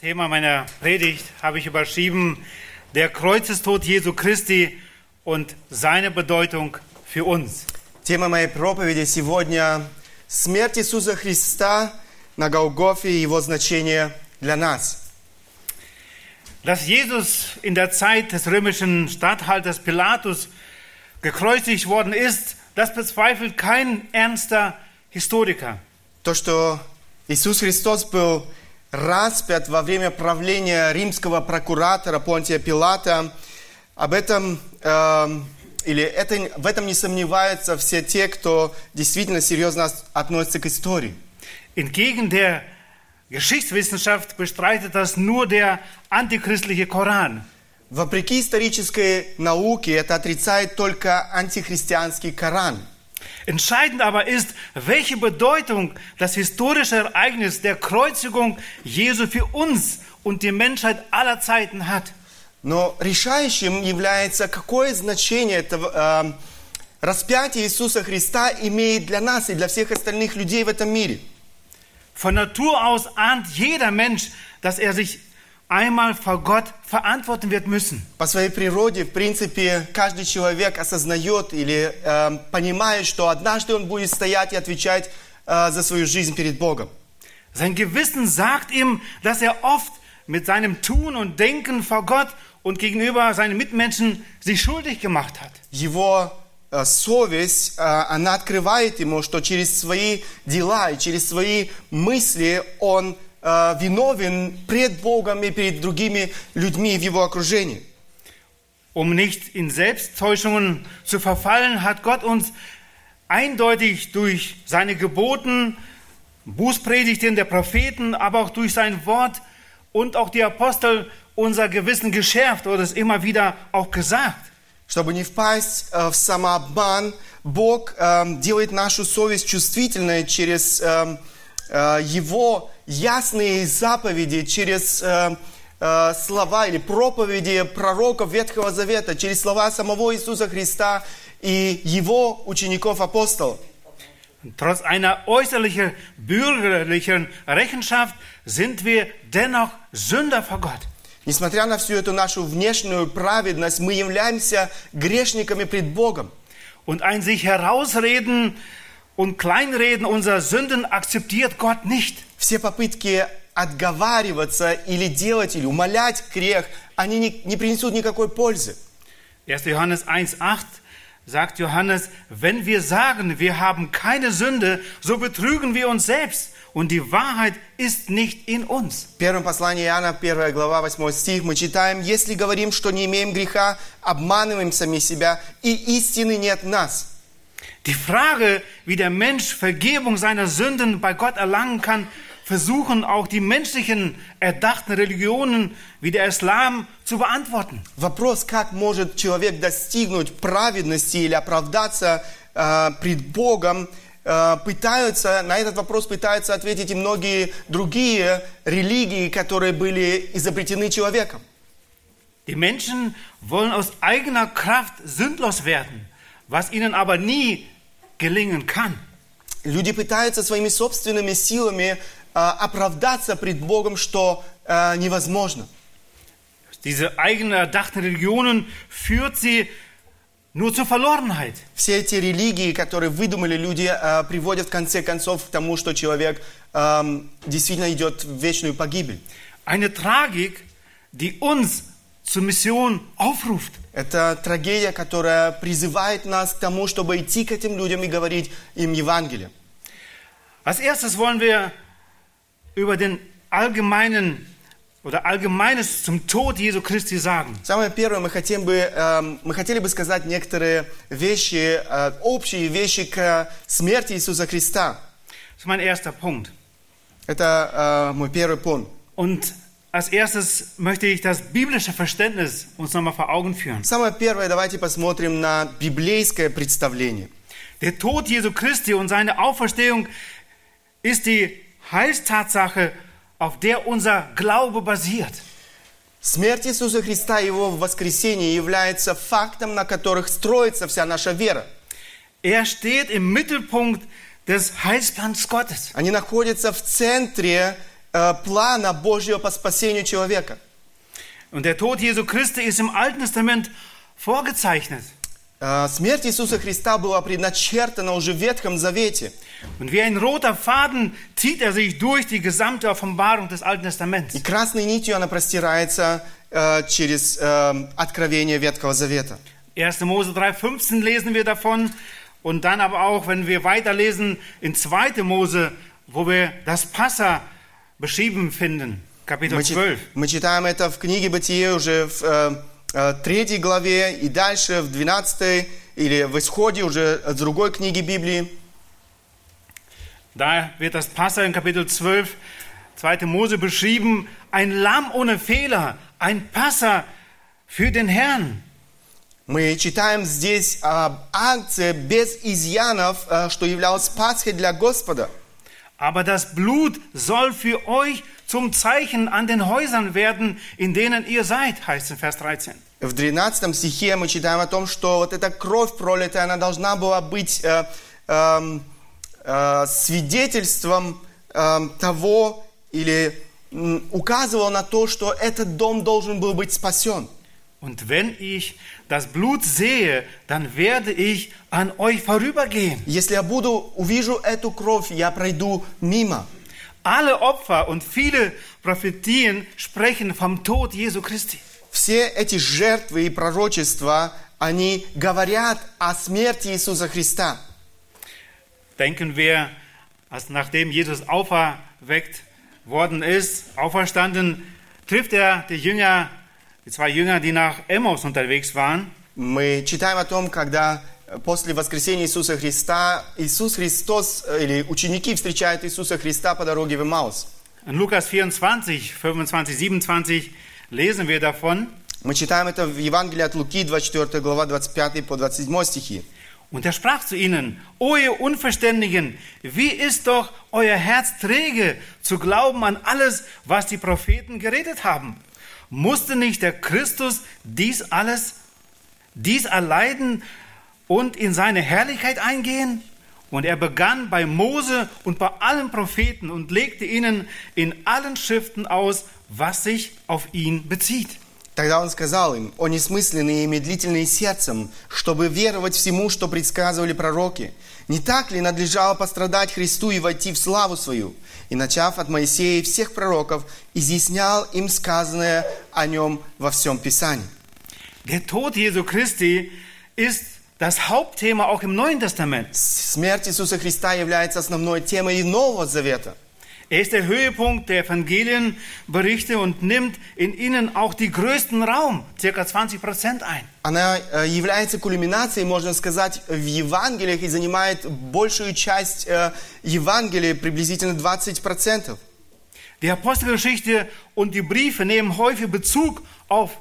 Thema meiner Predigt habe ich überschrieben, der Kreuzestod Jesu Christi und seine Bedeutung für uns. Тема моей проповеди сегодня – смерть Иисуса Христа на Голгофе и его значение для нас. Dass Jesus in der Zeit des römischen Statthalters Pilatus gekreuzigt worden ist, das bezweifelt kein ernster Historiker. То, что Иисус Христос был распят во время правления римского прокуратора Понтия Пилата, об этом, э, или это, в этом не сомневаются все те, кто действительно серьезно относится к истории. Entgegen der Geschichtswissenschaft bestreitet das nur der antichristliche Koran. Вопреки исторической науке, это отрицает только антихристианский Коран. Entscheidend aber ist, welche Bedeutung das historische Ereignis der Kreuzigung Jesu für uns und die Menschheit aller Zeiten hat. Но решающим является, какое значение это э, распятие Иисуса Христа имеет для нас и для всех остальных людей в этом мире. Von Natur aus ahnt jeder Mensch, dass er sich einmal vor Gott verantworten wird müssen. По своей природе, в принципе, каждый человек осознает или э, понимает, что однажды он будет стоять и отвечать э, за свою жизнь перед Богом. Sein Gewissen sagt ihm, dass er oft mit seinem Tun und Denken vor Gott und gegenüber seinen Mitmenschen sich schuldig gemacht hat. Его э, совесть, э, она открывает ему, что через свои дела и через свои мысли он э, виновен пред Богом и перед другими людьми в его окружении. Um nicht in Selbsttäuschungen zu verfallen, hat Gott uns eindeutig durch seine Geboten, Bußpredigten der Propheten, aber auch durch sein Wort und auch die Apostel unser Gewissen geschärft oder es immer wieder auch gesagt. Чтобы не впасть э, в самообман, Бог э, делает нашу совесть чувствительной через э, э, Его ясные заповеди, через э, э, слова или проповеди пророков Ветхого Завета, через слова самого Иисуса Христа и Его учеников-апостолов. Trotz einer äußerlichen bürgerlichen Rechenschaft sind wir dennoch Sünder vor Gott. Несмотря на всю эту нашу внешнюю праведность, мы являемся грешниками пред Богом. Und ein sich herausreden und kleinreden unserer Sünden akzeptiert Gott nicht. Все попытки отговариваться или делать, или умолять грех, они не, не принесут никакой пользы. 1. Johannes 1,8 sagt Johannes, wenn wir sagen, wir haben keine Sünde, so betrügen wir uns selbst und die Wahrheit ist nicht in uns. В первом послании Иоанна, 1 глава, 8 стих, мы читаем, «Если говорим, что не имеем греха, обманываем сами себя, и истины нет в нас». Die Frage, wie der Mensch Vergebung seiner Sünden bei Gott erlangen kann, versuchen auch die menschlichen erdachten Religionen wie der Islam zu beantworten. Вопрос, как может человек достигнуть праведности или оправдаться э, пред Богом, э, пытаются, на этот вопрос пытаются ответить и многие другие религии, которые были изобретены человеком. Die Menschen wollen aus eigener Kraft sündlos werden, was ihnen aber nie gelingen kann. Люди пытаются своими собственными силами э, оправдаться пред Богом, что э, невозможно. Diese eigenen erdachten Religionen führt sie nur zur Verlorenheit. Все эти религии, которые выдумали люди, э, приводят в конце концов к тому, что человек э, действительно идет в вечную погибель. Eine Tragik, die uns zur Mission aufruft. Это трагедия, которая призывает нас к тому, чтобы идти к этим людям и говорить им Евангелие. Als erstes wollen wir über den allgemeinen oder allgemeines zum Tod Jesu Christi sagen. Самое первое, мы, хотим бы, эм, мы хотели бы сказать некоторые вещи, э, общие вещи к смерти Иисуса Христа. Das ist mein erster Punkt. Это э, мой первый пункт. Und als erstes möchte ich das biblische Verständnis uns nochmal vor Augen führen. Самое первое, давайте посмотрим на библейское представление. Der Tod Jesu Christi und seine Auferstehung ist die Heilstatsache, auf der unser Glaube basiert. Смерть Иисуса Христа и Его воскресение является фактом, на которых строится вся наша вера. Er steht im Mittelpunkt des Heilsplans Gottes. Они находятся в центре э, плана Божьего по спасению человека. Und der Tod Jesu Christi ist im Alten Testament vorgezeichnet. Смерть Иисуса Христа была предначертана уже в Ветхом Завете. Und wie ein roter Faden zieht er sich durch die gesamte Offenbarung des Alten Testaments. И красной нитью она простирается äh, через äh, откровение Ветхого Завета. 1. Mose 3,15 lesen wir davon. Und dann aber auch, wenn wir weiterlesen, in 2. Mose, wo wir das Passa beschrieben finden, Kapitel 12. Мы, мы читаем это в книге Бытие уже в äh, Э, третьей главе и дальше в 12 или в исходе уже от другой книги Библии. Da wird das Passa in Kapitel 12, 2. Mose beschrieben, ein Lamm ohne Fehler, ein Passa für den Herrn. Мы читаем здесь об акции без изъянов, э, что являлось Пасхой для Господа. Aber das Blut soll für euch zum Zeichen an den Häusern werden, in denen ihr seid, heißt in Vers 13. В 13 стихе мы читаем о том, что вот эта кровь пролитая, она должна была быть э, эм, э, свидетельством эм, того или указывала на то, что этот дом должен был быть спасен. Und wenn ich das Blut sehe, dann werde ich an euch vorübergehen. Если я буду, увижу эту кровь, я пройду мимо. Alle Opfer und viele Prophetien sprechen vom Tod Jesu Christi. Все эти жертвы и пророчества, они говорят о смерти Иисуса Христа. Denken wir, als nachdem Jesus auferweckt worden ist, auferstanden, trifft er die Jünger, die zwei Jünger, die nach Emmaus unterwegs waren. Мы читаем о том, когда э, после воскресения Иисуса Христа Иисус Христос э, или ученики встречают Иисуса Христа по дороге в Эмаус. In Lukas 24, 25, 27 lesen wir davon. Мы читаем это в Евангелии от Луки, 24 глава, 25 по 27 стихи. Und er sprach zu ihnen, O ihr Unverständigen, wie ist doch euer Herz träge zu glauben an alles, was die Propheten geredet haben? Musste nicht der Christus dies alles, dies erleiden und in seine Herrlichkeit eingehen? Und er begann bei Mose und bei allen Propheten und legte ihnen in allen Schriften aus, was sich auf ihn bezieht. Тогда он сказал им, «О несмысленные и медлительные сердцем, чтобы веровать всему, что предсказывали пророки. Не так ли надлежало пострадать Христу и войти в славу свою?» И, начав от Моисея и всех пророков, изъяснял им сказанное о нем во всем Писании. Der Tod Jesu Christi ist das Hauptthema auch im Neuen Testament. Смерть Иисуса Христа является основной темой и Нового Завета. Er ist der Höhepunkt der Evangelienberichte und nimmt in ihnen auch die größten Raum, circa 20 Prozent ein. Она э, является кульминацией, можно сказать, в Евангелиях и занимает большую часть э, Евангелия, приблизительно 20%. Die Apostelgeschichte und die Briefe nehmen häufig Bezug auf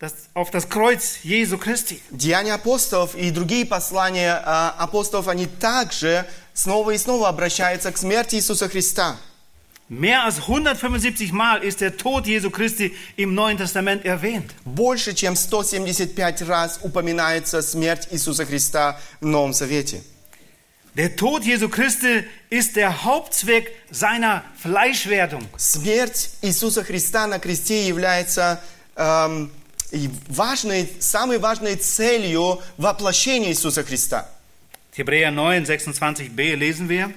das, auf das Kreuz Jesu Christi. Деяния апостолов и другие послания э, апостолов, они также снова и снова обращаются к смерти Иисуса Христа. Mehr als 175 Mal ist der Tod Jesu Christi im Neuen Testament erwähnt. Больше, чем 175 раз упоминается смерть Иисуса Христа в Новом Завете. Der Tod Jesu Christi ist der Hauptzweck seiner Fleischwerdung. Смерть Иисуса Христа на кресте является эм, и важной, самой важной целью воплощения Иисуса Христа. Hebräer 9, 26b lesen wir.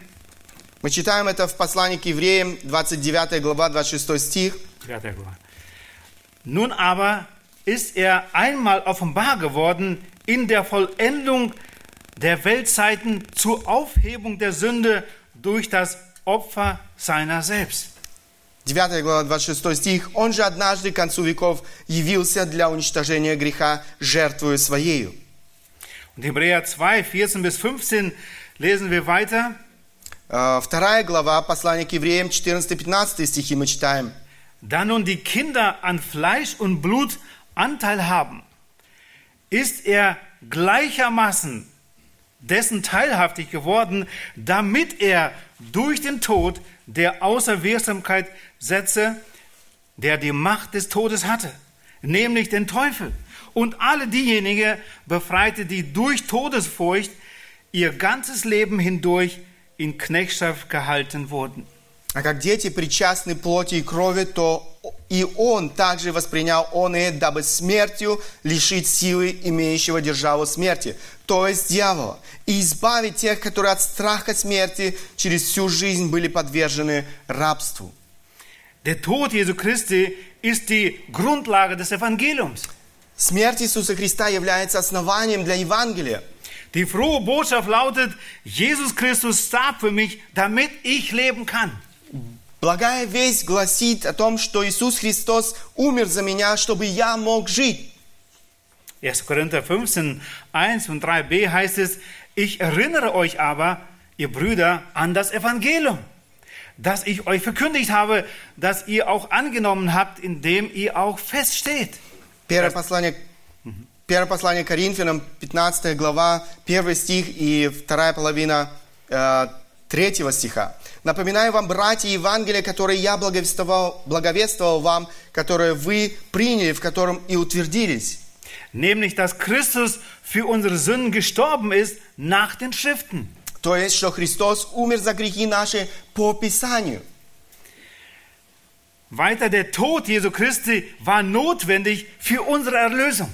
Мы читаем это в послании к евреям, 29 глава, 26 стих. Nun aber ist er einmal offenbar geworden in der Vollendung der Weltzeiten zur Aufhebung der Sünde durch das Opfer seiner selbst. 9 глава, 26 стих. «Он же однажды к концу веков явился для уничтожения греха, жертвую Своею». Und Hebräer 2, 14 bis 15 lesen wir weiter. Э, Вторая глава, послание к евреям, 14-15 стихи мы читаем. Da nun die Kinder an Fleisch und Blut Anteil haben, ist er gleichermaßen dessen teilhaftig geworden, damit er durch den Tod der Außerwirksamkeit setze, der die Macht des Todes hatte, nämlich den Teufel, und alle diejenigen befreite, die durch Todesfurcht ihr ganzes Leben hindurch in Knechtschaft gehalten wurden. А как дети причастны плоти и крови, то и он также воспринял он и дабы смертью лишить силы имеющего державу смерти, то есть дьявола, и избавить тех, которые от страха смерти через всю жизнь были подвержены рабству. Der Tod Jesu Christi ist die Grundlage des Evangeliums. Смерть Иисуса Христа является основанием для Евангелия. Die frohe Botschaft lautet, Jesus Christus starb für mich, damit ich leben kann. Благая весть гласит о том, что Иисус Христос умер за меня, чтобы я мог жить. 1. Korinther 15, 1 und 3b heißt es, ich erinnere euch aber, ihr Brüder, an das Evangelium, das ich euch verkündigt habe, das ihr auch angenommen habt, in dem ihr auch feststeht. Первое послание, первое послание Коринфянам, 15 глава, 1 стих и вторая половина э, 3 стиха. Напоминаю вам, братья, Евангелие, которое я благовествовал, благовествовал вам, которое вы приняли, в котором и утвердились. Nämlich, dass Christus für unsere Sünden gestorben ist nach den Schriften. То есть, что Христос умер за грехи наши по Писанию. Weiter, der Tod Jesu Christi war notwendig für unsere Erlösung.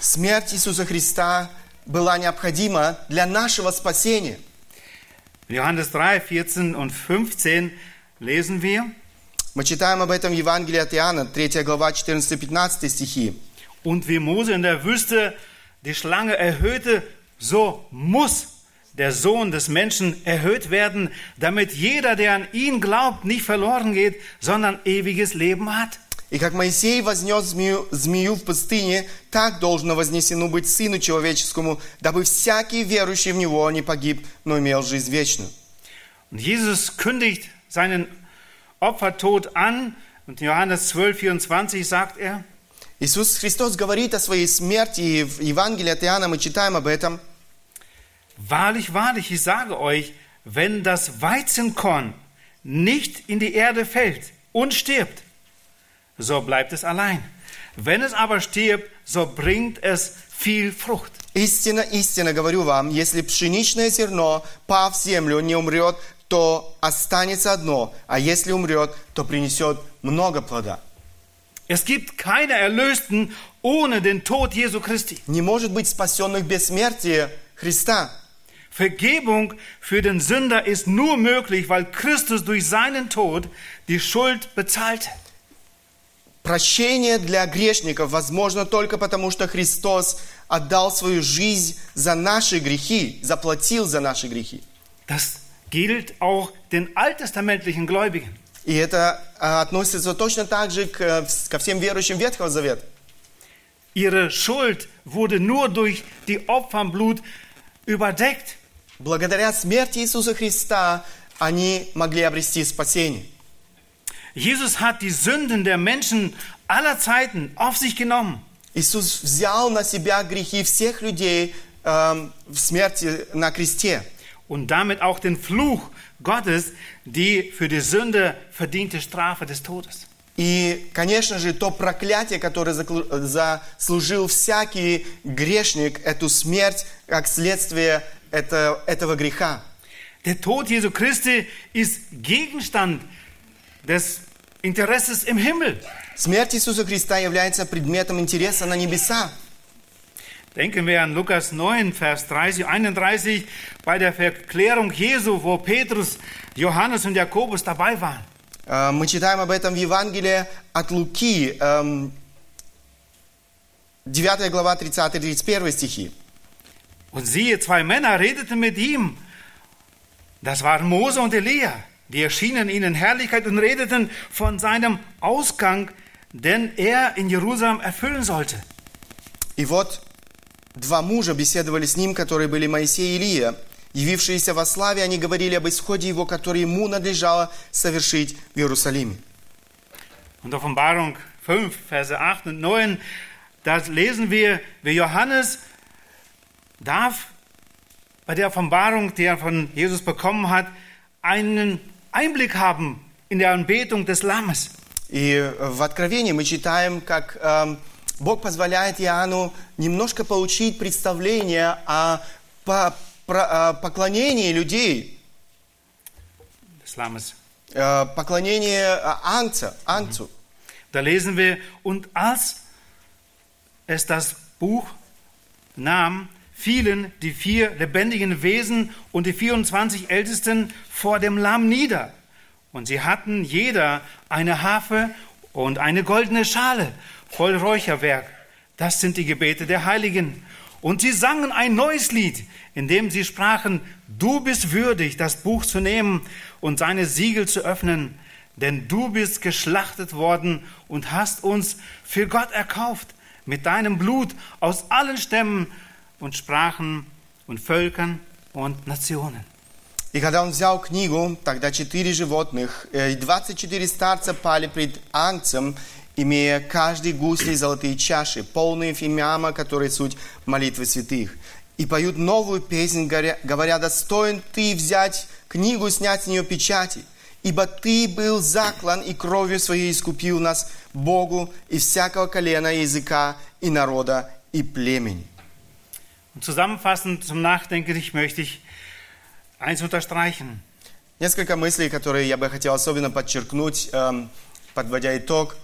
Смерть Иисуса Христа была необходима для нашего спасения. In Johannes 3, 14 und 15 lesen wir, Мы читаем об этом в Евангелии от Иоанна, 3 глава, 14-15 стихи. Und wie Mose in der Wüste die Schlange erhöhte, so muss der Sohn des Menschen erhöht werden, damit jeder, der an ihn glaubt, nicht verloren geht, sondern ewiges Leben hat. И как Моисей вознес змею, змею в пустыне, так должно вознесено быть Сыну Человеческому, дабы всякий верующий в Него не погиб, но имел жизнь вечную. Und Jesus kündigt seinen Opfertod an. Und in Johannes 12, 24 sagt er, Иисус Христос говорит о своей смерти, и в Евангелии от Иоанна мы читаем об этом. Wahrlich, wahrlich, ich sage euch, wenn das Weizenkorn nicht in die Erde fällt und stirbt, so bleibt es allein. Wenn es aber stirbt, so bringt es viel Frucht. Истинно, истинно говорю вам, если пшеничное зерно, пав в землю, не умрет, то останется одно, а если умрет, то принесет много плода. Es gibt keine Erlösten ohne den Tod Jesu Christi. Не может быть спасенных без смерти Христа. Vergebung für den Sünder ist nur möglich, weil Christus durch seinen Tod die Schuld bezahlte. Прощение для грешников возможно только потому, что Христос отдал свою жизнь за наши грехи, заплатил за наши грехи. Das gilt auch den alttestamentlichen Gläubigen. И это а, относится точно так же к, э, ко всем верующим Ветхого Завета. Ihre Schuld wurde nur durch die Opferblut überdeckt. Благодаря смерти Иисуса Христа они могли обрести спасение. Jesus hat die Sünden der Menschen aller Zeiten auf sich genommen. Иисус взял на себя грехи всех людей эм, в смерти на кресте. Und damit auch den Fluch Gottes, die für die Sünde verdiente Strafe des Todes. И, конечно же, то проклятие, которое заклу- заслужил всякий грешник, эту смерть, как следствие это- этого греха. Der Tod Jesu Christi ist Gegenstand des Interesses im Himmel. Смерть Иисуса Христа является предметом интереса на небеса. Denken wir an Lukas 9, Vers 30, 31, bei der Verklärung Jesu, wo Petrus, Johannes und Jakobus dabei waren. Э, Мы читаем об этом в Евангелии от Луки, эм, 9 глава, 30-31 стихи. Und siehe, zwei Männer redeten mit ihm. Das waren Mose und Elia. Die erschienen ihnen in Herrlichkeit und redeten von seinem Ausgang, den er in Jerusalem erfüllen sollte. И вот два мужа беседовали с ним, которые были Моисей и Илия. Явившиеся во славе, они говорили об исходе его, который ему надлежало совершить в Иерусалиме. Und Offenbarung 5, Verse 8 und 9, da lesen wir, wie Johannes darf bei der Offenbarung, die er von Jesus bekommen hat, einen Einblick haben in der Anbetung des Lammes. И в Откровении мы читаем, как эм, Бог позволяет Иоанну немножко получить представление о по- про- о поклонении людей, Des Lammes. э, поклонение э, Ангца, Ангцу. Da lesen wir, und als es das Buch nahm, fielen die vier lebendigen Wesen und die 24 Ältesten vor dem Lamm nieder. Und sie hatten jeder eine Harfe und eine goldene Schale voll Räucherwerk. Das sind die Gebete der Heiligen. Und sie sangen ein neues Lied, in dem sie sprachen, du bist würdig, das Buch zu nehmen und seine Siegel zu öffnen, denn du bist geschlachtet worden und hast uns für Gott erkauft mit deinem Blut aus allen Stämmen und Sprachen und Völkern und Nationen. И когда он взял книгу, тогда четыре животных э, и 24 старца пали пред Ангцем, имея каждый гусли золотые чаши, полные фимиама, которые суть молитвы святых. И поют новую песнь, говоря, достоин ты взять книгу, снять с нее печати, ибо ты был заклан и кровью своей искупил нас Богу из всякого колена, языка и народа и племени. Und zusammenfassend zum Nachdenken möchte ich eins unterstreichen. Несколько мыслей, которые я бы хотел особенно подчеркнуть, эм, подводя итог.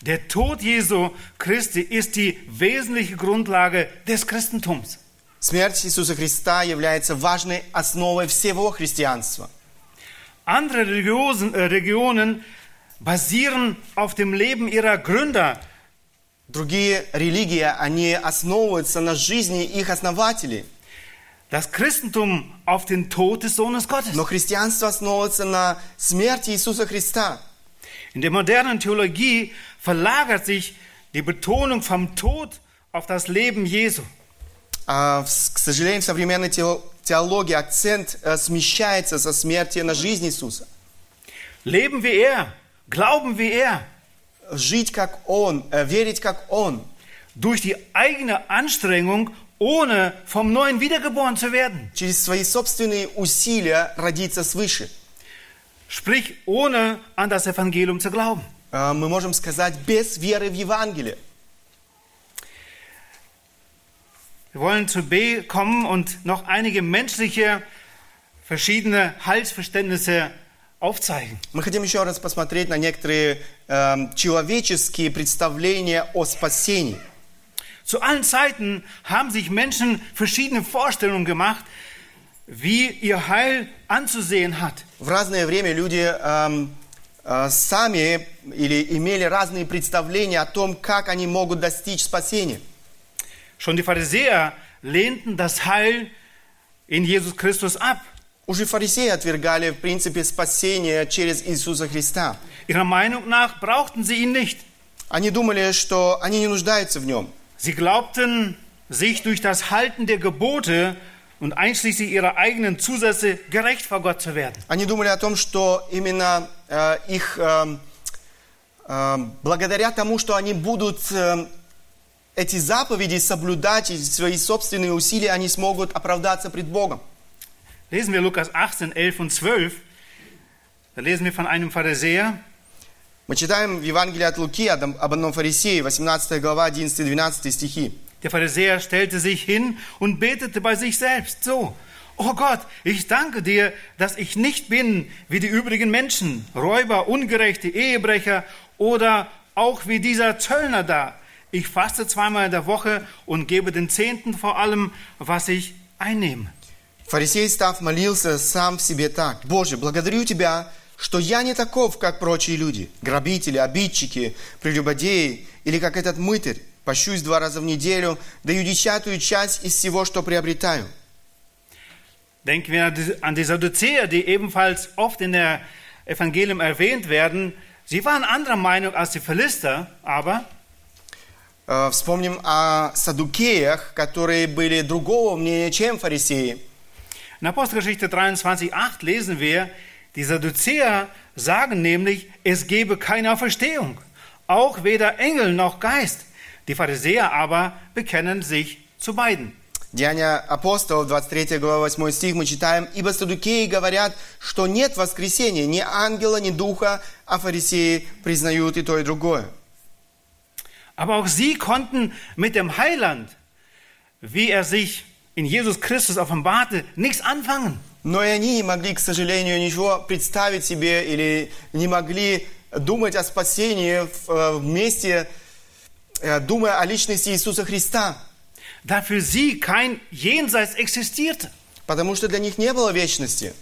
Der Tod Jesu Christi ist die wesentliche Grundlage des Christentums. Смерть Иисуса Христа является важной основой всего христианства. Andere Religiosen, äh, Religionen basieren auf dem Leben ihrer Gründer. Другие религии, они основываются на жизни их основателей. Das Christentum auf den Tod des Sohnes Gottes. Но христианство основывается на смерти Иисуса Христа. In der modernen Theologie verlagert sich die Betonung vom Tod auf das Leben Jesu. А, в- к сожалению, в современной тео- теологии акцент э, смещается со смерти на жизнь Иисуса. Leben wie er, glauben wie er, Жить как Он, э, верить как Он. durch die eigene Anstrengung, ohne vom Neuen wiedergeboren zu werden. Через свои собственные усилия родиться свыше. Sprich, ohne an das Evangelium zu glauben. Э, Мы можем сказать, без веры в Евангелие. Wir wollen zu B kommen und noch einige menschliche verschiedene Heilsverständnisse aufzeigen. Мы хотим еще раз посмотреть на некоторые эм, человеческие представления о спасении. Zu allen Zeiten haben sich Menschen verschiedene Vorstellungen gemacht, wie ihr Heil anzusehen hat. В разное время люди эм, э, сами или имели разные представления о том, как они могут достичь спасения. Schon die Pharisäer lehnten das Heil in Jesus Christus ab. Уже фарисеи отвергали, в принципе, спасение через Иисуса Христа. Ihrer Meinung nach brauchten sie ihn nicht. Они думали, что они не нуждаются в нем. Sie glaubten, sich durch das Halten der Gebote und einschließlich ihrer eigenen Zusätze gerecht vor Gott zu werden. Они думали о том, что именно э, их, э, э, благодаря тому, что они будут э, эти заповеди соблюдать и свои собственные усилия, они смогут оправдаться пред Богом. Lesen wir Lukas 18, 11 und 12. Da lesen wir von einem Pharisäer. Мы читаем в Евангелии от Луки об об одном фарисее, 18 глава, 11-12 стихи. Der Pharisäer stellte sich hin und betete bei sich selbst so. Oh Gott, ich danke dir, dass ich nicht bin wie die übrigen Menschen, Räuber, Ungerechte, Ehebrecher oder auch wie dieser Zöllner da. Ich faste zweimal in der Woche und gebe den Zehnten vor allem, was ich einnehme. Фарисей, став, молился сам в себе так. «Боже, благодарю Тебя, что я не таков, как прочие люди, грабители, обидчики, прелюбодеи, или как этот мытарь, пощусь два раза в неделю, даю десятую часть из всего, что приобретаю». Denken wir an die- Sadduzäer, die ebenfalls oft in der Evangelium erwähnt werden. Sie waren anderer Meinung als die Philister, aber Э, Вспомним о садукеях, которые были другого мнения, чем фарисеи. In Apostelgeschichte 23,8 lesen wir, die Sadduzäer sagen nämlich, es gebe keine Auferstehung, auch weder Engel noch Geist. Die Pharisäer aber bekennen sich zu beiden. Деяния апостолов, 23 глава, 8 стих, мы читаем, «Ибо садукеи говорят, что нет воскресения, ни ангела, ни духа, а фарисеи признают и то, и другое». Aber auch sie konnten mit dem Heiland, wie er sich in Jesus Christus offenbarte, nichts anfangen. Но и они не могли, к сожалению, ничего представить себе или не могли думать о спасении э, вместе, э, думая о личности Иисуса Христа. Da für sie kein Jenseits existierte. Потому что для них не было вечности.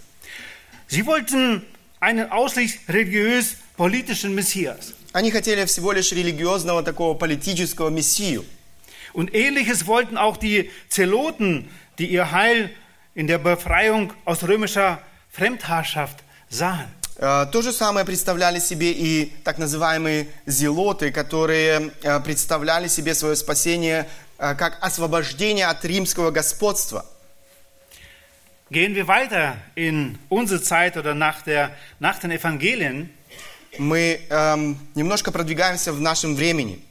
Sie wollten einen ausschließlich religiös-politischen Messias. Они хотели всего лишь религиозного такого политического мессию. Und ähnliches wollten auch die Zeloten, die ihr Heil in der Befreiung aus römischer Fremdherrschaft sahen. Э, То же самое представляли себе и так называемые зелоты, которые э, представляли себе свое спасение э, как освобождение от римского господства. Gehen wir weiter in unsere Zeit oder nach, der, nach den Evangelien. Мы эм, немножко продвигаемся в нашем времени.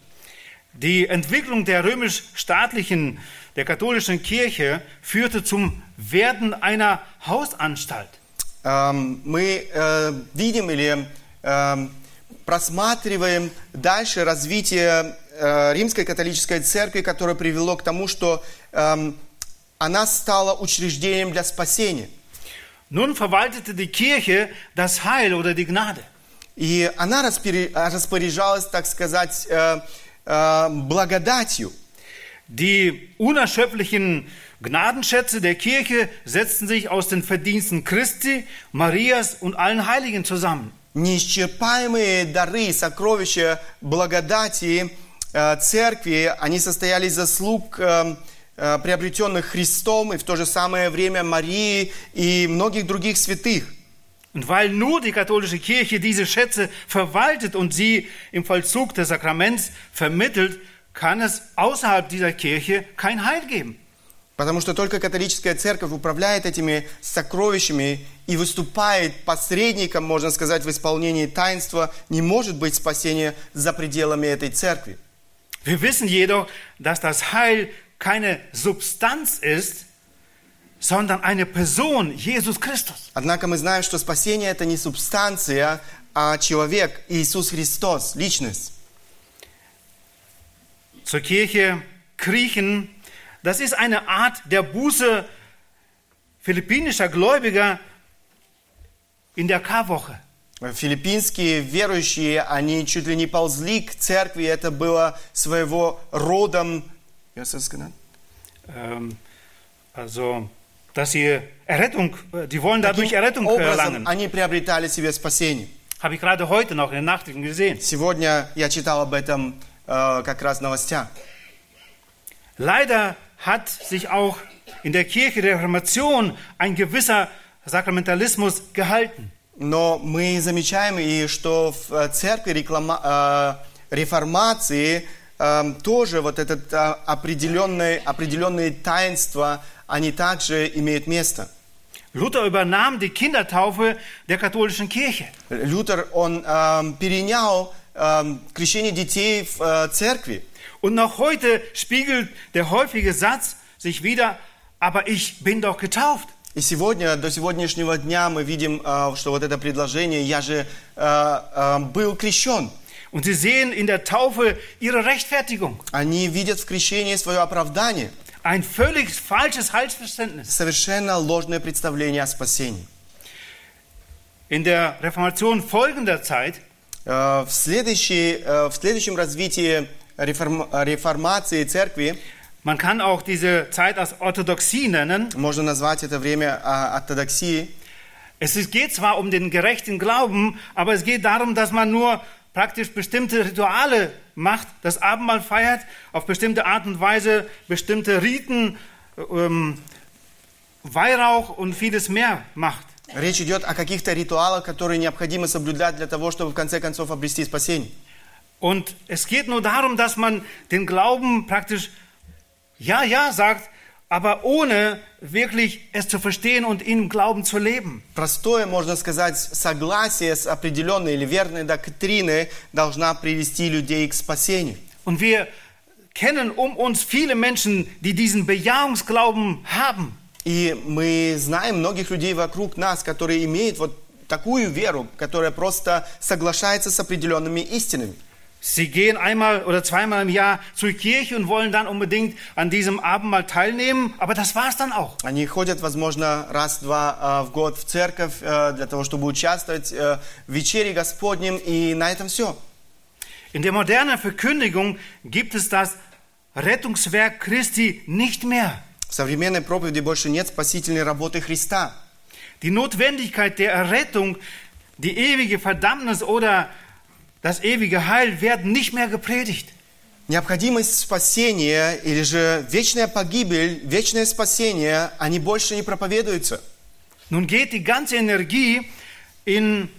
Die Entwicklung der römisch-staatlichen, der katholischen Kirche führte zum Werden einer Hausanstalt. Эм, Мы э, видим или эм, просматриваем дальше развитие э, римской католической церкви, которое привело к тому, что эм, она стала учреждением для спасения. Nun verwaltete die Kirche das Heil oder die Gnade. И она распоряжалась, так сказать, э, благодатью. Die unerschöpflichen Gnadenschätze der Kirche setzten sich aus den Verdiensten Christi, Marias und allen Heiligen zusammen. Неисчерпаемые дары, сокровища благодати э, церкви, они состояли из заслуг, э, э, приобретенных Христом, и в то же самое время Марии и многих других святых. Und weil nur die katholische Kirche diese Schätze verwaltet und sie im Vollzug des Sakraments vermittelt, kann es außerhalb dieser Kirche kein Heil geben. Потому что только католическая церковь управляет этими сокровищами и выступает посредником, можно сказать, в исполнении таинства. Не может быть спасения за пределами этой церкви. Wir wissen jedoch, dass das Heil keine Substanz ist, sondern eine Person, Jesus Christus. Однако мы знаем, что спасение это не субстанция, а человек, Иисус Христос, личность. Zur Kirche kriechen, das ist eine Art der Buße philippinischer Gläubiger in der Karwoche. Филиппинские верующие, они чуть ли не ползли к церкви, это было своего родом, Ähm, also, dass sie Errettung, äh, die wollen dadurch Таким Errettung erlangen. они приобретали себе спасение. Habe ich gerade heute noch in den Nachrichten gesehen. Сегодня я читал об этом э, как раз в новостях. Leider hat sich auch in der Kirche der Reformation ein gewisser Sakramentalismus gehalten. Но мы замечаем и что в э, церкви реклама- э, реформации э, тоже вот этот э, определенные, определенные таинства, они также имеют место. Luther übernahm die Kindertaufe der katholischen Kirche. Лютер, он э, перенял э, крещение детей в э, церкви. Und noch heute spiegelt der häufige Satz sich wieder, aber ich bin doch getauft. И сегодня, до сегодняшнего дня мы видим, э, что вот это предложение «я же э, был крещен». Und sie sehen in der Taufe ihre Rechtfertigung. Они видят в крещении свое оправдание. Ein völlig falsches Heilsverständnis. Совершенно ложное представление о спасении. In der Reformation folgender Zeit Э, В, следующей, э, в следующем развитии реформ- реформации церкви Man kann auch diese Zeit als Orthodoxie nennen. можно назвать это время а, ортодоксии. Es ist- geht zwar um den gerechten Glauben, aber es geht darum, dass man nur praktisch bestimmte Rituale macht, das Abendmahl feiert, auf bestimmte Art und Weise bestimmte Riten, ähm, Weihrauch und vieles mehr macht. Речь идет о каких-то ритуалах, которые необходимо соблюдать для того, чтобы в конце концов обрести спасение. Und es geht nur darum, dass man den Glauben praktisch ja, ja sagt, aber ohne wirklich es zu verstehen und im Glauben zu leben. Простое, можно сказать, согласие с определенной или верной доктриной должна привести людей к спасению. Und wir kennen um uns viele Menschen, die diesen Bejahungsglauben haben. И мы знаем многих людей вокруг нас, которые имеют вот такую веру, которая просто соглашается с определенными истинами. Sie gehen einmal oder zweimal im Jahr zur Kirche und wollen dann unbedingt an diesem Abendmahl teilnehmen, aber das war's dann auch. Они ходят, возможно, раз-два э, в год в церковь э, для того, чтобы участвовать э, в вечере Господнем, и на этом все. In der modernen Verkündigung gibt es das Rettungswerk Christi nicht mehr. В современной проповеди больше нет спасительной работы Христа. Die Notwendigkeit der Errettung, die ewige Verdammnis oder das ewige Heil werden nicht mehr gepredigt. Необходимость спасения или же вечная погибель, вечное спасение, они больше не проповедуются. Nun geht die ganze Energie in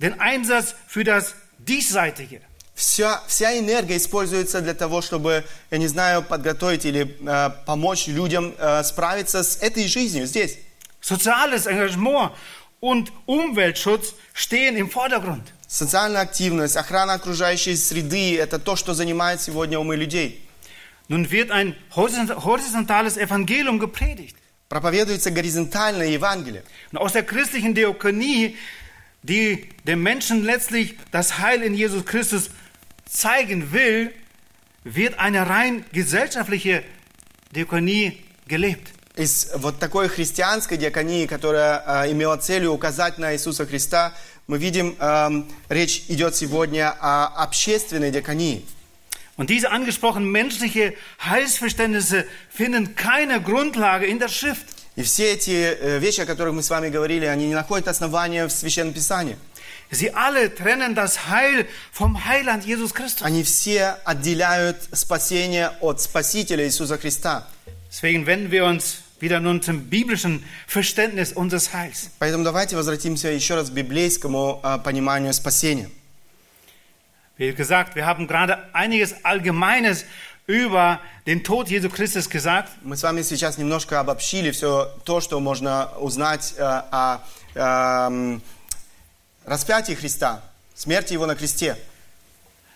den Einsatz für das Diesseitige. Вся, вся энергия используется для того, чтобы, я не знаю, подготовить или э, помочь людям э, справиться с этой жизнью здесь. Soziales Engagement und Umweltschutz stehen im Vordergrund. Социальная активность, охрана окружающей среды – это то, что занимает сегодня умы людей. Nun wird ein horizontales Evangelium gepredigt. Проповедуется горизонтальное Евангелие. Und aus der christlichen Diakonie, die dem Menschen letztlich das Heil in Jesus Christus zeigen will, wird eine rein gesellschaftliche Diakonie gelebt. Из вот такой христианской диаконии, которая э, имела целью указать на Иисуса Христа, мы видим, эм, речь идет сегодня о общественной диаконии. Und diese angesprochenen menschliche Heilsverständnisse finden keine Grundlage in der Schrift. И все эти э, вещи, о которых мы с вами говорили, они не находят основания в Священном Писании. Sie alle trennen das Heil vom Heiland Jesus Christus. Они все отделяют спасение от Спасителя Иисуса Христа. Deswegen wenden wir uns wieder nun zum biblischen Verständnis unseres Heils. Поэтому давайте возвратимся еще раз к библейскому э, пониманию спасения. Wie gesagt, wir haben gerade einiges Allgemeines über den Tod Jesu Christus gesagt. Мы с вами сейчас немножко обобщили все то, что можно узнать э, о эм, распятии Христа, смерти Его на кресте.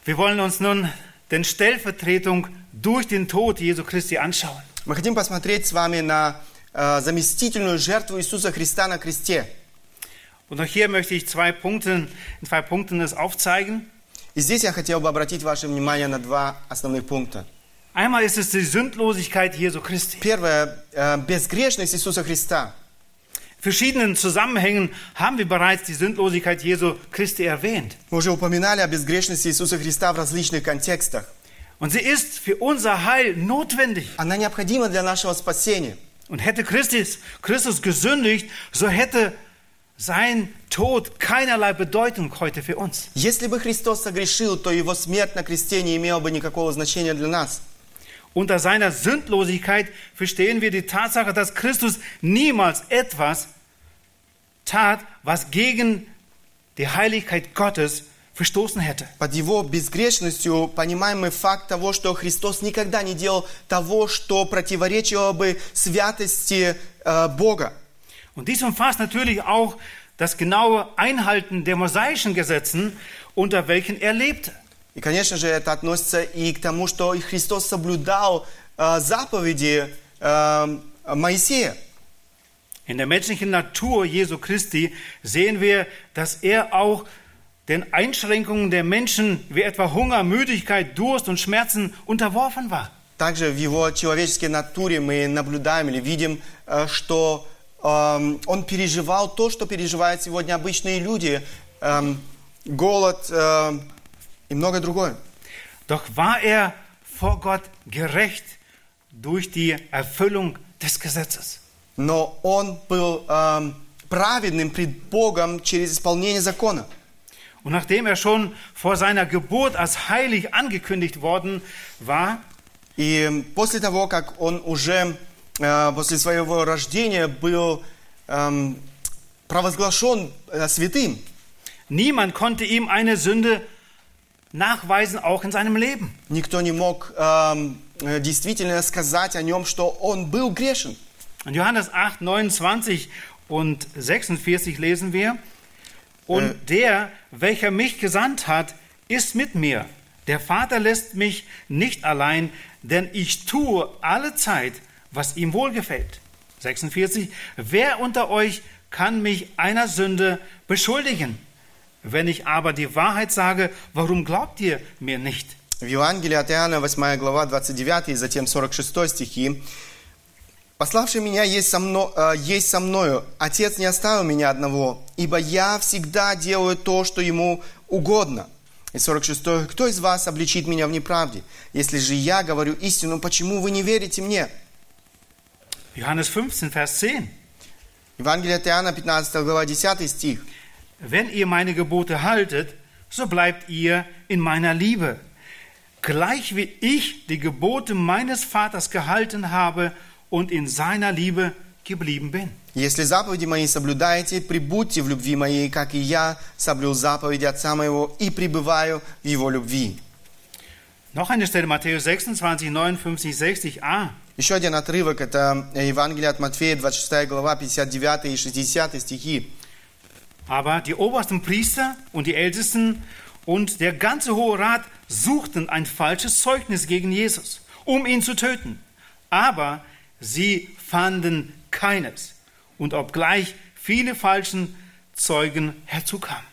Wir wollen uns nun den Stellvertretung durch den Tod Jesu Christi anschauen. Мы хотим посмотреть с вами на э, заместительную жертву Иисуса Христа на кресте. Und auch hier möchte ich zwei Punkte, in zwei Punkten das aufzeigen. И здесь я хотел бы обратить ваше внимание на два основных пункта. Einmal ist es die Sündlosigkeit Jesu Christi. Первое, э, безгрешность Иисуса Христа. In verschiedenen Zusammenhängen haben wir bereits die Sündlosigkeit Jesu Christi erwähnt. Мы уже упоминали о безгрешности Иисуса Христа в различных контекстах. Und sie ist für unser Heil notwendig. Она необходима для нашего спасения. Und hätte Christus, Christus gesündigt, so hätte sein Tod keinerlei Bedeutung heute für uns. Если бы Христос согрешил, то Его смерть на кресте не имела бы никакого значения для нас. Unter seiner Sündlosigkeit verstehen wir die Tatsache, dass Christus niemals etwas tat, was gegen die Heiligkeit Gottes verstoßen hätte. Под Его безгрешностью понимаем мы факт того, что Христос никогда не делал того, что противоречило бы святости э, Бога. Und dies umfasst natürlich auch das genaue Einhalten der mosaischen Gesetzen, unter welchen er lebte. И, конечно же, это относится и к тому, что и Христос соблюдал э, заповеди э, Моисея. In der menschlichen Natur Jesu Christi sehen wir, dass er auch den Einschränkungen der Menschen wie etwa Hunger, Müdigkeit, Durst und Schmerzen unterworfen war. Также в его человеческой натуре мы наблюдаем или видим, э, что эм, он переживал то, что переживают сегодня обычные люди. эм, голод э, и многое другое. Doch war er vor Gott gerecht durch die Erfüllung des Gesetzes. Но он был эм, праведным пред Богом через исполнение закона. Und nachdem er schon vor seiner Geburt als heilig angekündigt worden war, И после того, как он уже э, после своего рождения был эм, провозглашен э, святым, niemand konnte ihm eine Sünde nachweisen, auch in seinem Leben. никто не мог эм, э, действительно сказать о нем, что он был грешен. In Johannes 8, 29 und 46 lesen wir, und der, welcher mich gesandt hat, ist mit mir. Der Vater lässt mich nicht allein, denn ich tue alle Zeit, was ihm wohlgefällt. 46. Wer unter euch kann mich einer Sünde beschuldigen? Wenn ich aber die Wahrheit sage, warum glaubt ihr mir nicht? В Евангелии от Иоанна, 8 глава, 29 и затем 46 стихи. «Пославший меня есть со, мно, э, есть со мною, Отец не оставил меня одного, ибо я всегда делаю то, что ему угодно». И 46 «Кто из вас обличит меня в неправде? Если же я говорю истину, почему вы не верите мне?» Johannes 15, Vers 10. Евангелие от Иоанна, 15 глава, 10 стих. Wenn ihr meine Gebote haltet, so bleibt ihr in meiner Liebe. Gleich wie ich die Gebote meines Vaters gehalten habe und in seiner Liebe geblieben bin. Если заповеди мои соблюдаете, прибудьте в любви моей, как и я соблюл заповеди Отца моего и пребываю в его любви. Noch eine Stelle, Matthäus 26, 59, 60a. Еще один отрывок, это Евангелие от Матфея, 26 глава, 59 и 60 стихи. Aber die obersten Priester und die Ältesten und der ganze Hohe Rat suchten ein falsches Zeugnis gegen Jesus, um ihn zu töten. Aber sie fanden keines. Und obgleich viele falschen Zeugen herzukamen.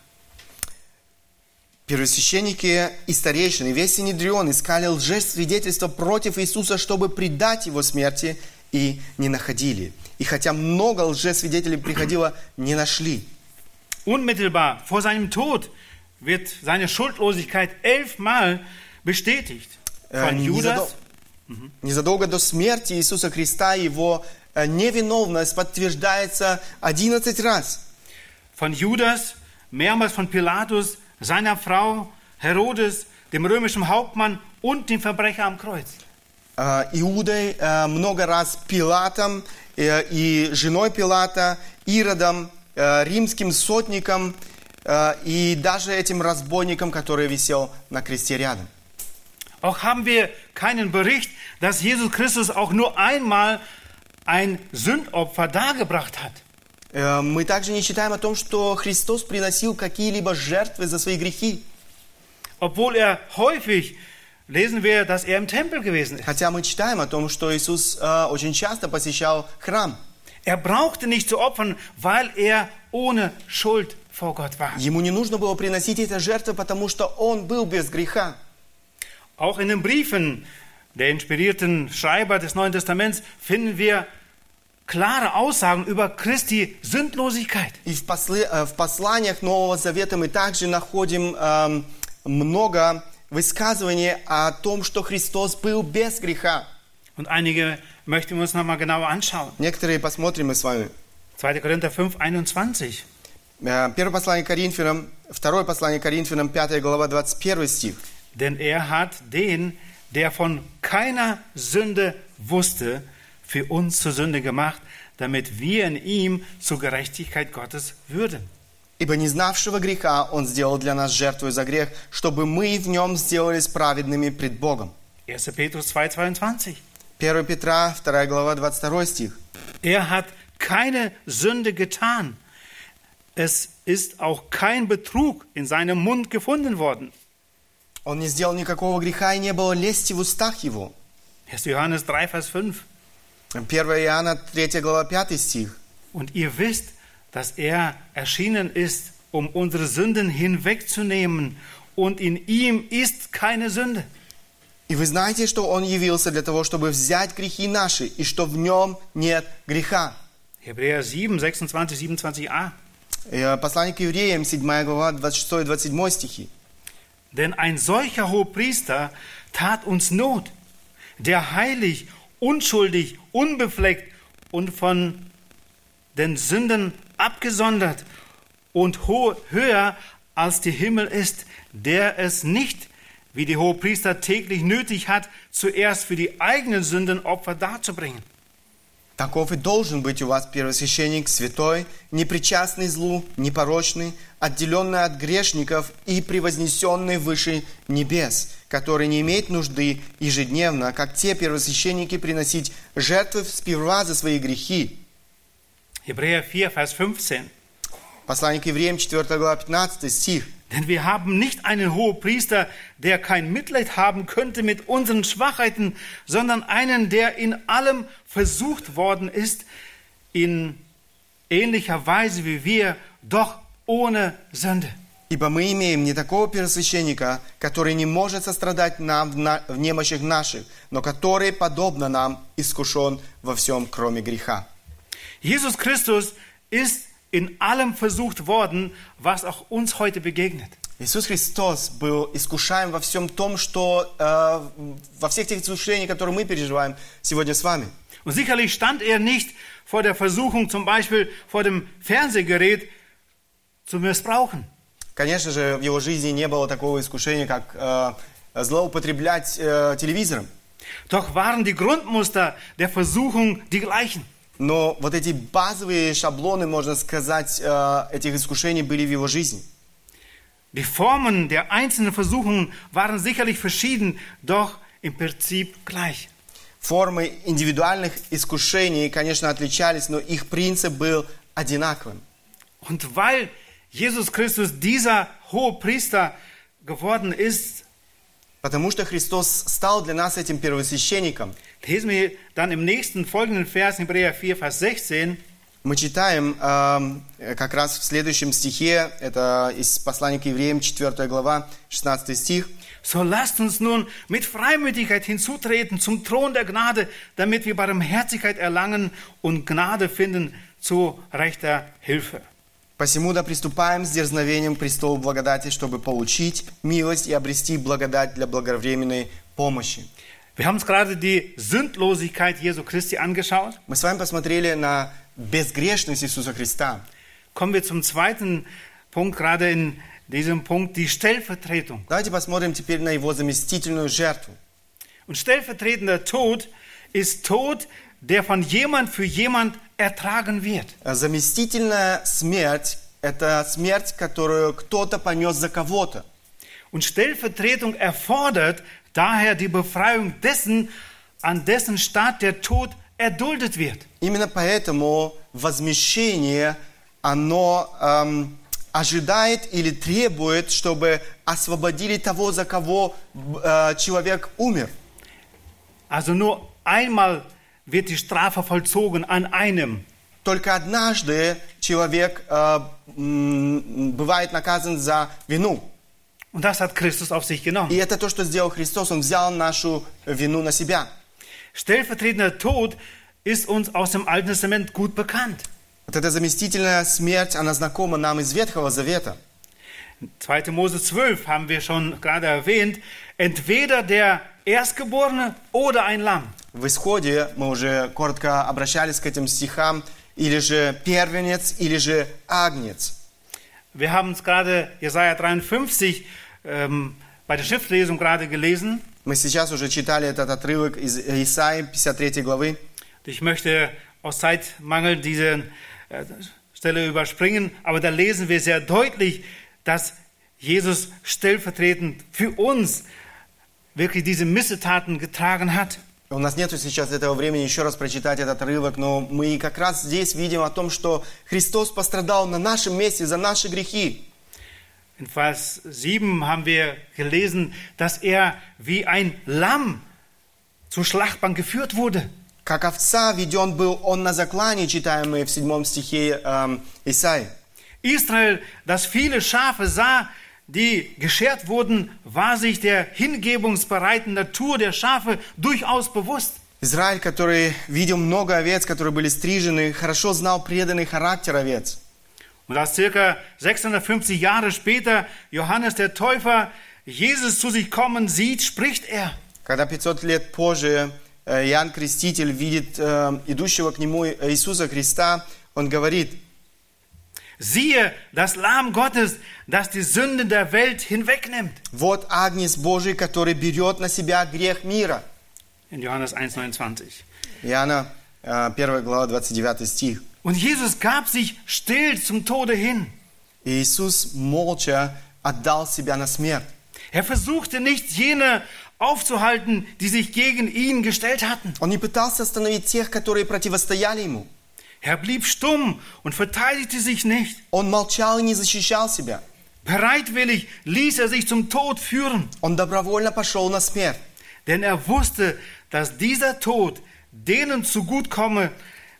Первосвященники и старейшины, весь Синедрион искали лжесвидетельства против Иисуса, чтобы предать Его смерти, и не находили. И хотя много лжесвидетелей приходило, не нашли. Unmittelbar vor seinem Tod wird seine Schuldlosigkeit elfmal bestätigt. Э, Von незадол- Незадолго до смерти Иисуса Христа его э, невиновность подтверждается 11 раз. von Judas, mehrmals von Pilatus, seiner Frau, Herodes, dem römischen Hauptmann und dem Verbrecher am Kreuz. Э, Иудой, э, много раз Пилатом и женой Пилата, Иродом, римским сотником и даже этим разбойником, который висел на кресте рядом. Auch haben wir keinen Bericht, dass Jesus Christus auch nur einmal ein Sündopfer dargebracht hat. Э, Мы также не читаем о том, что Христос приносил какие-либо жертвы за свои грехи. Obwohl er häufig, lesen wir, dass er im Tempel gewesen ist. Хотя мы читаем о том, что Иисус э, очень часто посещал храм. Er brauchte nicht zu opfern, weil er ohne Schuld vor Gott war. Ему не нужно было приносить эти жертвы, потому что Он был без греха. Auch in den Briefen der inspirierten Schreiber des Neuen Testaments finden wir klare Aussagen über Christi Sündlosigkeit. И в, послы- э, в посланиях Нового Завета мы также находим эм, много высказываний о том, что Христос был без греха. Und einige möchten wir uns nochmal genauer anschauen. Некоторые посмотрим мы с вами. 2. Korinther 5, 21. Э, Первое послание Коринфянам, второе послание Коринфянам, 5 глава, 21 стих. Denn er hat den, der von keiner Sünde wusste, für uns zur Sünde gemacht, damit wir in ihm zur Gerechtigkeit Gottes würden. Ибо не знавшего греха Он сделал для нас жертву за грех, чтобы мы в нем сделались праведными пред Богом. 1. Petrus 2, 22. 1 Петра, 2 глава, 22 стих. Er hat keine Sünde getan. Es ist auch kein Betrug in seinem Mund gefunden worden. Он не сделал никакого греха, и не было лести в устах Его. 1. Johannes 3, Vers 5. 1 Иоанна, 3 глава, 5 стих. Und ihr wisst, dass er erschienen ist, um unsere Sünden hinwegzunehmen. Und in ihm ist keine Sünde. И вы знаете, что Он явился для того, чтобы взять грехи наши, и что в Нем нет греха. Hebräer 7, 26, 27a. Э, Послание к евреям, 7 глава, 26 и 27 стихи. Denn ein solcher Hohepriester tat uns Not, der heilig, unschuldig, unbefleckt und von den Sünden abgesondert und höher als der Himmel ist, der es nicht, wie die Hohepriester täglich nötig hat, zuerst für die eigenen Sünden Opfer darzubringen. Таков и должен быть у вас первосвященник святой, непричастный злу, непорочный, отделенный от грешников и превознесенный выше небес, который не имеет нужды ежедневно, как те первосвященники, приносить жертвы сперва за свои грехи. Hebräer 4, Vers 15. Послание к евреям, 4 глава, 15 стих. Denn wir haben nicht einen Hohepriester, der kein Mitleid haben könnte mit unseren Schwachheiten, sondern einen, der in allem versucht worden ist, in ähnlicher Weise wie wir, doch ohne Sünde. Ибо мы имеем не такого первосвященника, который не может сострадать нам в, на- в немощах наших, но который, подобно нам, искушен во всем, кроме греха. Jesus Christus ist in allem versucht worden, was auch uns heute begegnet. Иисус Христос был искушаем во всем том, что э, во всех тех искушениях, которые мы переживаем сегодня с вами. Und sicherlich stand er nicht vor der Versuchung, zum Beispiel vor dem Fernsehgerät zu missbrauchen. Конечно же, в его жизни не было такого искушения, как э, злоупотреблять э, телевизором. Doch waren die Grundmuster der Versuchung die gleichen. Но вот эти базовые шаблоны, можно сказать, э, этих искушений были в его жизни. Die Formen der einzelnen Versuchungen waren sicherlich verschieden, doch im Prinzip gleich. Формы индивидуальных искушений, конечно, отличались, но их принцип был одинаковым. Und weil Jesus Christus dieser hohe Priester geworden ist, Потому что Христос стал для нас этим первосвященником. lesen wir dann im nächsten folgenden Vers, Hebräer 4, Vers 16, Мы читаем эм, э, как раз в следующем стихе, это из послания к евреям, 4 глава, 16 стих. So lasst uns nun mit Freimütigkeit hinzutreten zum Thron der Gnade, damit wir Barmherzigkeit erlangen und Gnade finden zu rechter Hilfe. «Посему да приступаем с дерзновением к престолу благодати, чтобы получить милость и обрести благодать для благовременной помощи». Wir haben uns gerade die Sündlosigkeit Jesu Christi angeschaut. Мы с вами посмотрели на безгрешность Иисуса Христа. Kommen wir zum zweiten Punkt, gerade in diesem Punkt, die Stellvertretung. Давайте посмотрим теперь на его заместительную жертву. Und stellvertretender Tod ist Tod, der von jemand für jemand ertragen wird. Заместительная смерть – это смерть, которую кто-то понес за кого-то. Und Stellvertretung erfordert daher die Befreiung dessen, an dessen Staat der Tod erduldet wird. Именно поэтому возмещение, оно эм, ожидает или требует, чтобы освободили того, за кого э, человек умер. Also nur einmal wird die Strafe vollzogen an einem. Только однажды человек э, м, бывает наказан за вину. Und das hat Christus auf sich И genommen. это то, что сделал Христос. Он взял нашу вину на себя. Stellvertretender Tod ist uns aus dem Alten Testament gut bekannt. Вот эта заместительная смерть, она знакома нам из Ветхого Завета. 2. Mose 12 haben wir schon gerade erwähnt. Entweder der Erstgeborene oder ein Lamm. В Исходе мы уже коротко обращались к этим стихам. Или же первенец, или же агнец. Wir haben es gerade Jesaja 53 ähm, bei der Schriftlesung gerade gelesen. Мы сейчас уже читали этот отрывок из Исаии 53 главы. Ich möchte aus Zeitmangel diese äh, Stelle überspringen, aber da lesen wir sehr deutlich, dass Jesus stellvertretend für uns wirklich diese Missetaten getragen hat. У нас нет сейчас этого времени еще раз прочитать этот отрывок, но мы как раз здесь видим о том, что Христос пострадал на нашем месте за наши грехи. In Vers 7 haben wir gelesen, dass er wie ein Lamm zur Schlachtbank geführt wurde. Как овца веден был он на заклане, читаем мы в седьмом стихе эм, Исаии. Israel, das viele Schafe sah, die geschert wurden, war sich der hingebungsbereiten Natur der Schafe durchaus bewusst. Израиль, который видел много овец, которые были стрижены, хорошо знал преданный характер овец. Und als circa 650 Jahre später Johannes der Täufer Jesus zu sich kommen sieht, spricht er. Когда 500 лет позже э, Иоанн Креститель видит э, идущего к нему Иисуса Христа, он говорит, Siehe, das Lamm Gottes, das die Sünde der Welt hinwegnimmt. вот Агнец Божий, который берет на себя грех мира. In Johannes 1,29. Иоанна, э, 1 глава, 29 стих. Und Jesus gab sich still zum Tode hin. И Иисус молча отдал себя на смерть. Er versuchte nicht, jene aufzuhalten, die sich gegen ihn gestellt hatten. Он не пытался остановить тех, которые противостояли ему. Er blieb stumm und verteidigte sich nicht. Он молчал и не защищал себя. Bereitwillig ließ er sich zum Tod führen, Он добровольно пошел на смерть. denn er wusste, dass dieser Tod denen zugutekomme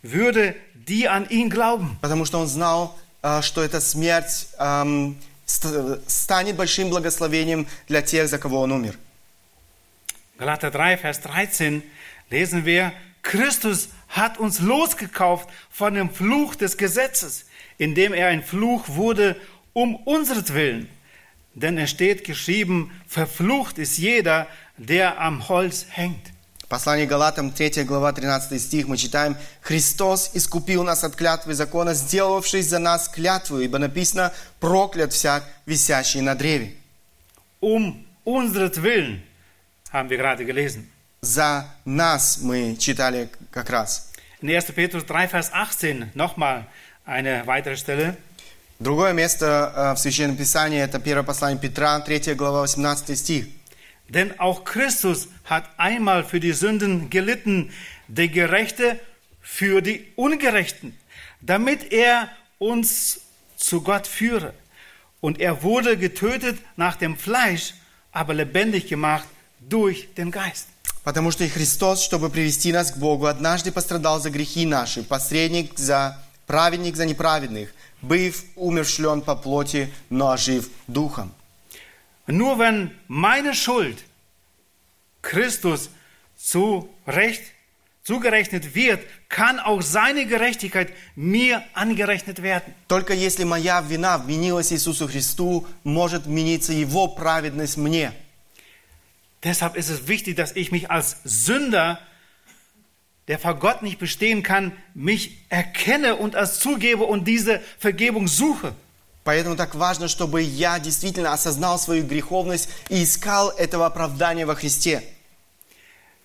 würde, die an ihn glauben. Потому что он знал, э, что эта смерть эм, ст- станет большим благословением для тех, за кого Он умер. Galater 3, Vers 13 lesen wir, Christus hat uns losgekauft von dem Fluch des Gesetzes, indem er ein Fluch wurde um unseretwillen. Denn es steht geschrieben, verflucht ist jeder, der am Holz hängt. Послание Галатам, 3 глава, 13 стих, мы читаем, «Христос искупил нас от клятвы закона, сделавшись за нас клятву, ибо написано, проклят всяк, висящий на древе». Um unseretwillen haben wir gerade gelesen. За нас мы читали как раз. In 1. Petrus 3, Vers 18 nochmal eine weitere Stelle. Другое место э, в Священном Писании, это первое послание Петра, 3 глава, 18 стих. Denn auch Christus hat einmal für die Sünden gelitten, der Gerechte für die Ungerechten, damit er uns zu Gott führe. Und er wurde getötet nach dem Fleisch, aber lebendig gemacht durch den Geist. Потому что и Христос, чтобы привести нас к Богу, однажды пострадал за грехи наши, посредник за праведник за неправедных, быв умерший он по плоти, но ожив духом. Nur wenn meine Schuld Christus zu Recht zugerechnet wird, kann auch seine Gerechtigkeit mir angerechnet werden. Только если моя вина вменилась Иисусу Христу, может вмениться Его праведность мне. Deshalb ist es wichtig, dass ich mich als Sünder, der vor Gott nicht bestehen kann, mich erkenne und als zugebe und diese Vergebung suche. Поэтому так важно, чтобы я действительно осознал свою греховность и искал этого оправдания во Христе.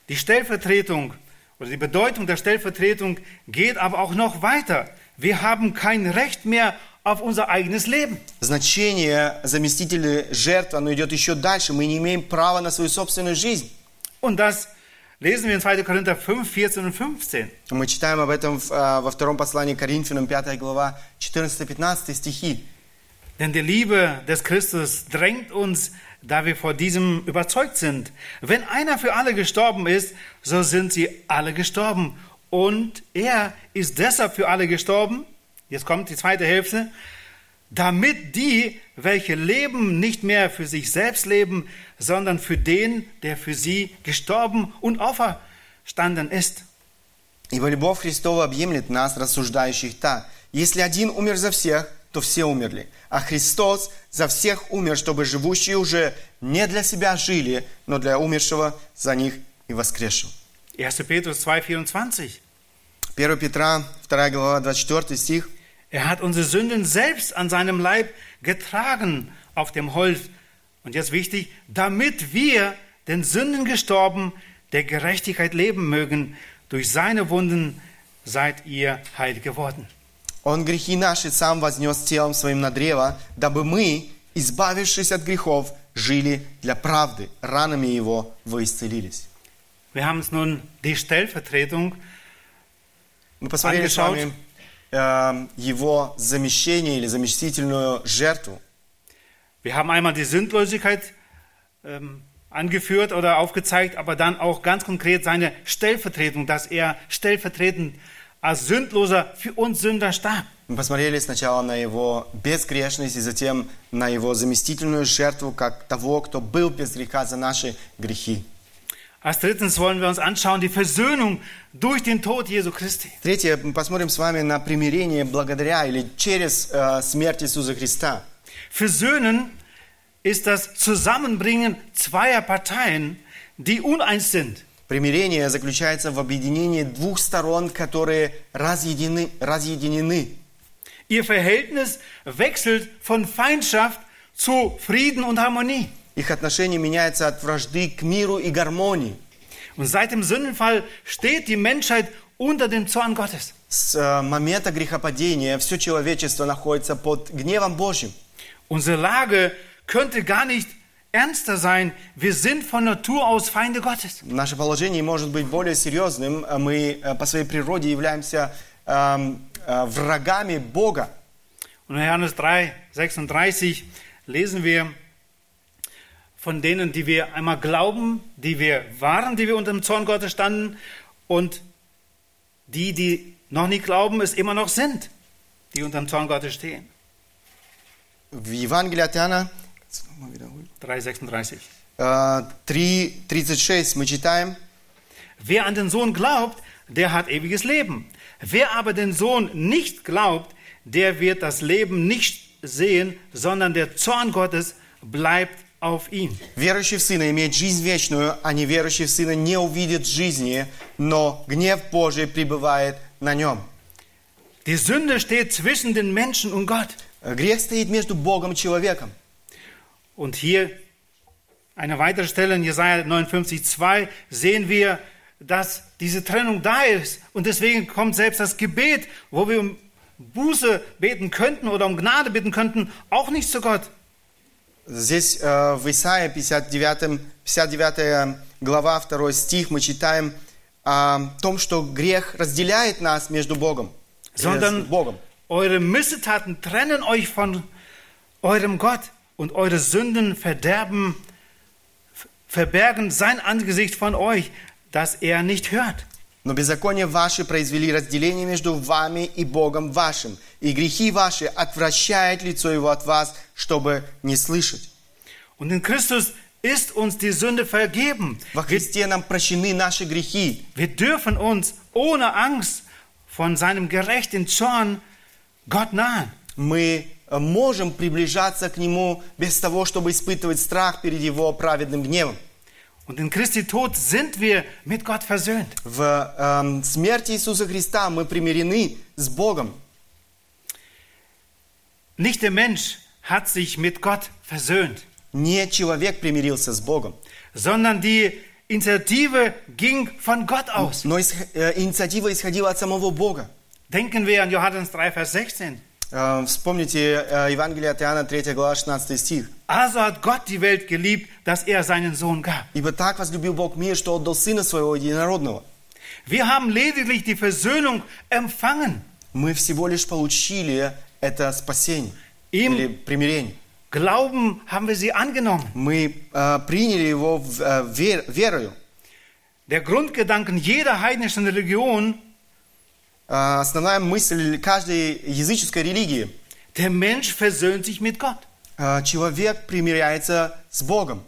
Die Stellvertretung oder die Bedeutung der Stellvertretung geht aber auch noch weiter. Wir haben kein Recht mehr auf unser eigenes Leben. Значение заместителя жертв, оно идет еще дальше. Мы не имеем права на свою собственную жизнь. Und das lesen wir in 2. Korinther 5, 14 und 15. Мы читаем об этом в, а, во втором послании к Коринфянам, 5 глава, 14-15 стихи. Denn die Liebe des Christus drängt uns, da wir vor diesem überzeugt sind. Wenn einer für alle gestorben ist, so sind sie alle gestorben. Und er ist deshalb für alle gestorben. Jetzt kommt die zweite Hälfte. Damit die, welche leben, nicht mehr für sich selbst leben, sondern für den, der für sie gestorben und auferstanden ist. Ибо любовь Христова объемлет нас, рассуждающих так. Если один умер за всех, то все умерли. А Христос за всех умер, чтобы живущие уже не для себя жили, но для умершего за них и воскресшего. 1. Petrus 2, 24. 1 Петра, 2 глава, 24 стих. Er hat unsere Sünden selbst an seinem Leib getragen auf dem Holz. Und jetzt wichtig, damit wir den Sünden gestorben, der Gerechtigkeit leben mögen. Durch seine Wunden seid ihr heil geworden. Он грехи наши сам вознес телом своим на древо, дабы мы, избавившись от грехов, жили для правды. Ранами его вы исцелились. Wir haben uns nun die Stellvertretung Мы посмотрели с Angeschaut. вами э, его замещение или заместительную жертву. Wir haben einmal die Sündlosigkeit ähm, angeführt oder aufgezeigt, aber dann auch ganz konkret seine Stellvertretung, dass er stellvertretend als Sündloser für uns Sünder starb. Мы посмотрели сначала на его безгрешность и затем на его заместительную жертву, как того, кто был без греха за наши грехи. Als drittens wollen wir uns anschauen die Versöhnung durch den Tod Jesu Christi. Третье, мы посмотрим с вами на примирение благодаря или через э, смерть Иисуса Христа. Versöhnen ist das Zusammenbringen zweier Parteien, die uneins sind. Примирение заключается в объединении двух сторон, которые разъединены. разъединены. Ihr Verhältnis wechselt von Feindschaft zu Frieden und Harmonie. Их отношение меняется от вражды к миру и гармонии. Und seit dem Sündenfall steht die Menschheit unter dem Zorn Gottes. С э, момента грехопадения все человечество находится под гневом Божьим. Unsere Lage könnte gar nicht ernster sein. Wir sind von Natur aus Feinde Gottes. Наше положение может быть более серьезным. А Мы э, по своей природе являемся э, врагами Бога. Und in Johannes 3, 36 lesen wir von denen, die wir einmal glauben, die wir waren, die wir unter dem Zorn Gottes standen und die, die noch nicht glauben, es immer noch sind, die unter dem Zorn Gottes stehen. в Евангелии от Иоанна 3,36. э, 3.36 мы читаем, Wer an den Sohn glaubt, der hat ewiges Leben. Wer aber den Sohn nicht glaubt, der wird das Leben nicht sehen, sondern der Zorn Gottes bleibt auf ihm. Верующий в Сына имеет жизнь вечную, а неверующий в Сына не увидит жизни, но гнев Божий пребывает на нем. Die Sünde steht zwischen den Menschen und Gott. Грех стоит между Богом и человеком. Und hier eine weitere Stelle in Jesaja 59,2 sehen wir, dass diese Trennung da ist. Und deswegen kommt selbst das Gebet, wo wir um Buße beten könnten oder um Gnade bitten könnten, auch nicht zu Gott. Здесь э, в Исаии 59, 59 глава 2 стих мы читаем о том, что грех разделяет нас между Богом. э, Sondern Богом. eure Missetaten trennen euch von eurem Gott und eure Sünden verderben, verbergen sein Angesicht von euch, dass er nicht hört. Но беззакония ваши произвели разделение между вами и Богом вашим, и грехи ваши отвращает лицо Его от вас, чтобы не слышать. Und in Christus ist uns die Sünde vergeben. Во Христе нам прощены наши грехи. Wir dürfen uns ohne Angst von seinem gerechten Zorn Gott nahen. Мы э, можем приближаться к Нему без того, чтобы испытывать страх перед Его праведным гневом. Und in Christi Tod sind wir mit Gott versöhnt. В эм, смерти Иисуса Христа мы примирены с Богом. Nicht der Mensch hat sich mit Gott versöhnt, Не человек примирился с Богом, sondern die Initiative ging von Gott aus. но исх- э, инициатива исходила от самого Бога. Denken wir an Johannes 3, Vers 16. Э, Вспомните э, Евангелие от Иоанна, 3 глава, 16 стих. Also hat Gott die Welt geliebt, dass er seinen Sohn gab. «Ибо так возлюбил Бог мир, что отдал Сына Своего Единородного». Wir haben lediglich die Versöhnung empfangen. Мы всего лишь получили это спасение Им- или примирение. Glauben haben wir sie angenommen. Мы э, приняли его в- э, вер- верою. Der Grundgedanken jeder heidnischen Religion, Э, Основная мысль каждой языческой религии der Mensch versöhnt sich mit Gott. э, – человек примиряется с Богом.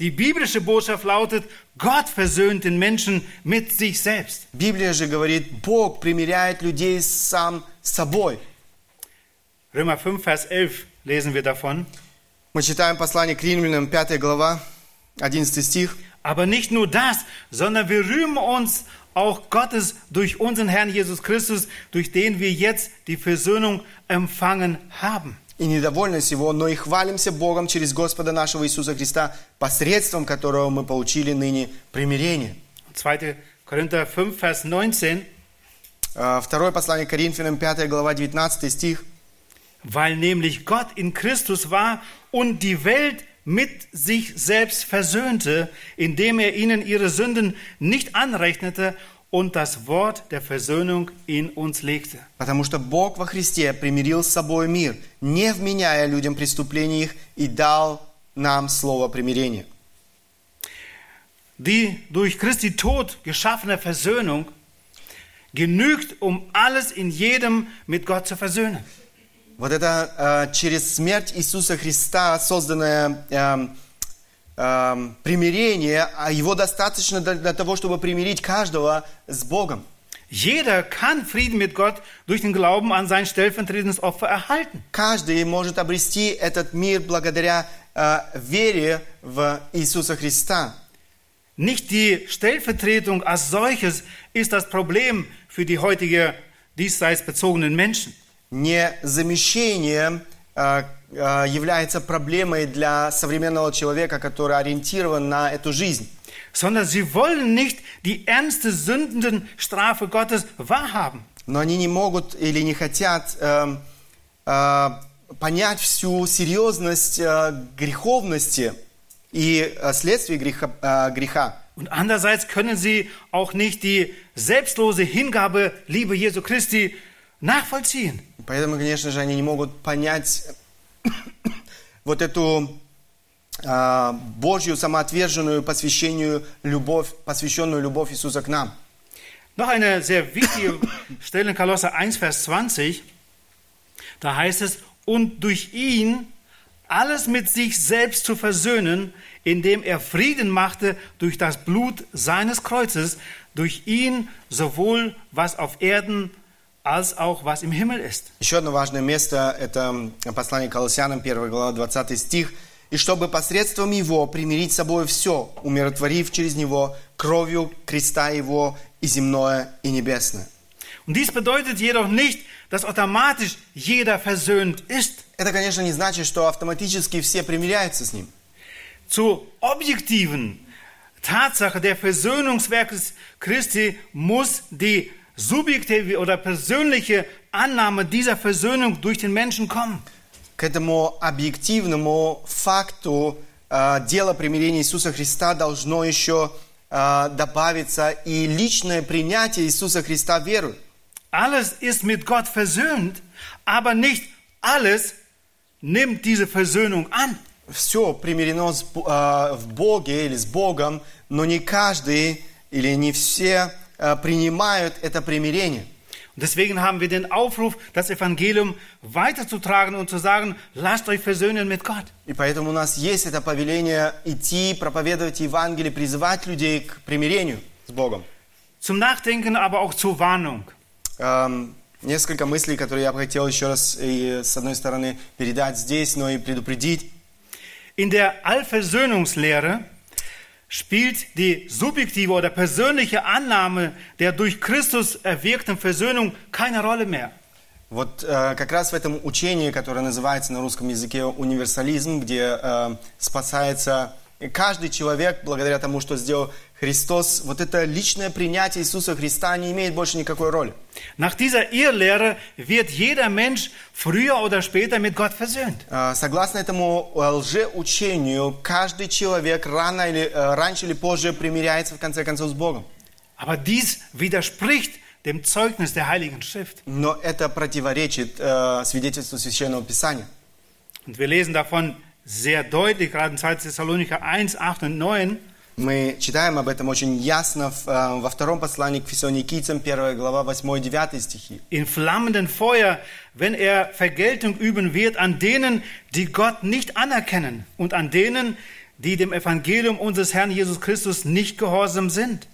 Die biblische Botschaft lautet, Gott versöhnt den Menschen mit sich selbst. Библия же говорит, Бог примиряет людей сам с собой. Römer 5, Vers 11 lesen wir davon. Мы читаем послание к римлянам, 5 глава, 11 стих. Aber nicht nur das, sondern wir rühmen uns auch Gottes durch unseren Herrn Jesus Christus, durch den wir jetzt die Versöhnung empfangen haben. И недовольны всего, но и хвалимся Богом через Господа нашего Иисуса Христа, посредством которого мы получили ныне примирение. 2. Korinther 5, Vers 19. Э, Второе послание к Коринфянам, 5 глава, 19 стих. Weil nämlich Gott in Christus war und die Welt mit sich selbst versöhnte, indem er ihnen ihre Sünden nicht anrechnete und das Wort der Versöhnung in uns legte. Потому что Бог во Христе примирил с собой мир, не вменяя людям преступлений их, и дал нам слово примирения. Die durch Christi Tod geschaffene Versöhnung genügt, um alles in jedem mit Gott zu versöhnen. Вот это э, через смерть Иисуса Христа созданное эм, эм, примирение, а его достаточно для, для того, чтобы примирить каждого с Богом. Jeder kann Frieden mit Gott durch den Glauben an sein stellvertretendes Opfer erhalten. Каждый может обрести этот мир благодаря э, вере в Иисуса Христа. Nicht die Stellvertretung als solches ist das Problem für die heutige diesseits bezogenen Menschen. Не замещение э, э, является проблемой для современного человека, который ориентирован на эту жизнь. sondern sie wollen nicht die ernste Sündenstrafe Gottes wahrhaben. Но они не могут или не хотят эм, э, понять всю серьезность э, греховности и э, следствий греха, э, греха. Und andererseits können sie auch nicht die selbstlose Hingabe, Liebe Jesu Christi nachvollziehen. Поэтому, конечно же, они не могут понять вот эту э, Божью самоотверженную посвящению любовь, посвященную любовь Иисуса к нам. Noch eine sehr wichtige Stelle in Kolosser 1, Vers 20. Da heißt es, und durch ihn alles mit sich selbst zu versöhnen, indem er Frieden machte durch das Blut seines Kreuzes, durch ihn sowohl was auf Erden als auch was im Himmel ist. Еще одно важное место – это послание Колоссянам, 1 глава, 20 стих. «И чтобы посредством Его примирить с собой все, умиротворив через Него кровью креста Его и земное, и небесное». Und dies bedeutet jedoch nicht, dass automatisch jeder versöhnt ist. Это, конечно, не значит, что автоматически все примиряются с Ним. Zur objektiven Tatsache der Versöhnungswerkes Christi muss die subjektive oder persönliche Annahme dieser Versöhnung durch den Menschen kommen. К этому объективному факту э, дела примирения Иисуса Христа должно еще э, добавиться и личное принятие Иисуса Христа верой. Alles ist mit Gott versöhnt, aber nicht alles nimmt diese Versöhnung an. Все примирено с Бо- э, в Боге или с Богом, но не каждый или не все э, принимают это примирение. Deswegen haben wir den Aufruf, das Evangelium weiterzutragen und zu sagen, lasst euch versöhnen mit Gott. И поэтому у нас есть это повеление идти, проповедовать Евангелие, призывать людей к примирению с Богом. Zum Nachdenken, aber auch zur Warnung. Эм, несколько мыслей, которые я бы хотел еще раз, и, с одной стороны, передать здесь, но и предупредить. In der Allversöhnungslehre spielt die subjektive oder persönliche Annahme der durch Christus erwirkten Versöhnung keine Rolle mehr. Вот э, как раз в этом учении, которое называется на русском языке универсализм, где э, спасается каждый человек благодаря тому, что сделал Христос, вот это личное принятие Иисуса Христа не имеет больше никакой роли. Nach dieser Irrlehre wird jeder Mensch früher oder später mit Gott versöhnt. Э, Согласно этому э, лжеучению, каждый человек рано или, э, раньше или позже примиряется в конце концов с Богом. Aber dies widerspricht dem Zeugnis der Heiligen Schrift. Но это противоречит э, свидетельству Священного Писания. Und wir lesen davon sehr deutlich, gerade in 2 Thessalonicher 1, 8 und 9. Мы читаем об этом очень ясно в, э, во втором послании к Фессалоникийцам, 1 глава, 8 и 9 стихи. In flammenden Feuer, wenn er Vergeltung üben wird an denen, die Gott nicht anerkennen und an denen, die dem Evangelium unseres Herrn Jesus Christus nicht gehorsam sind.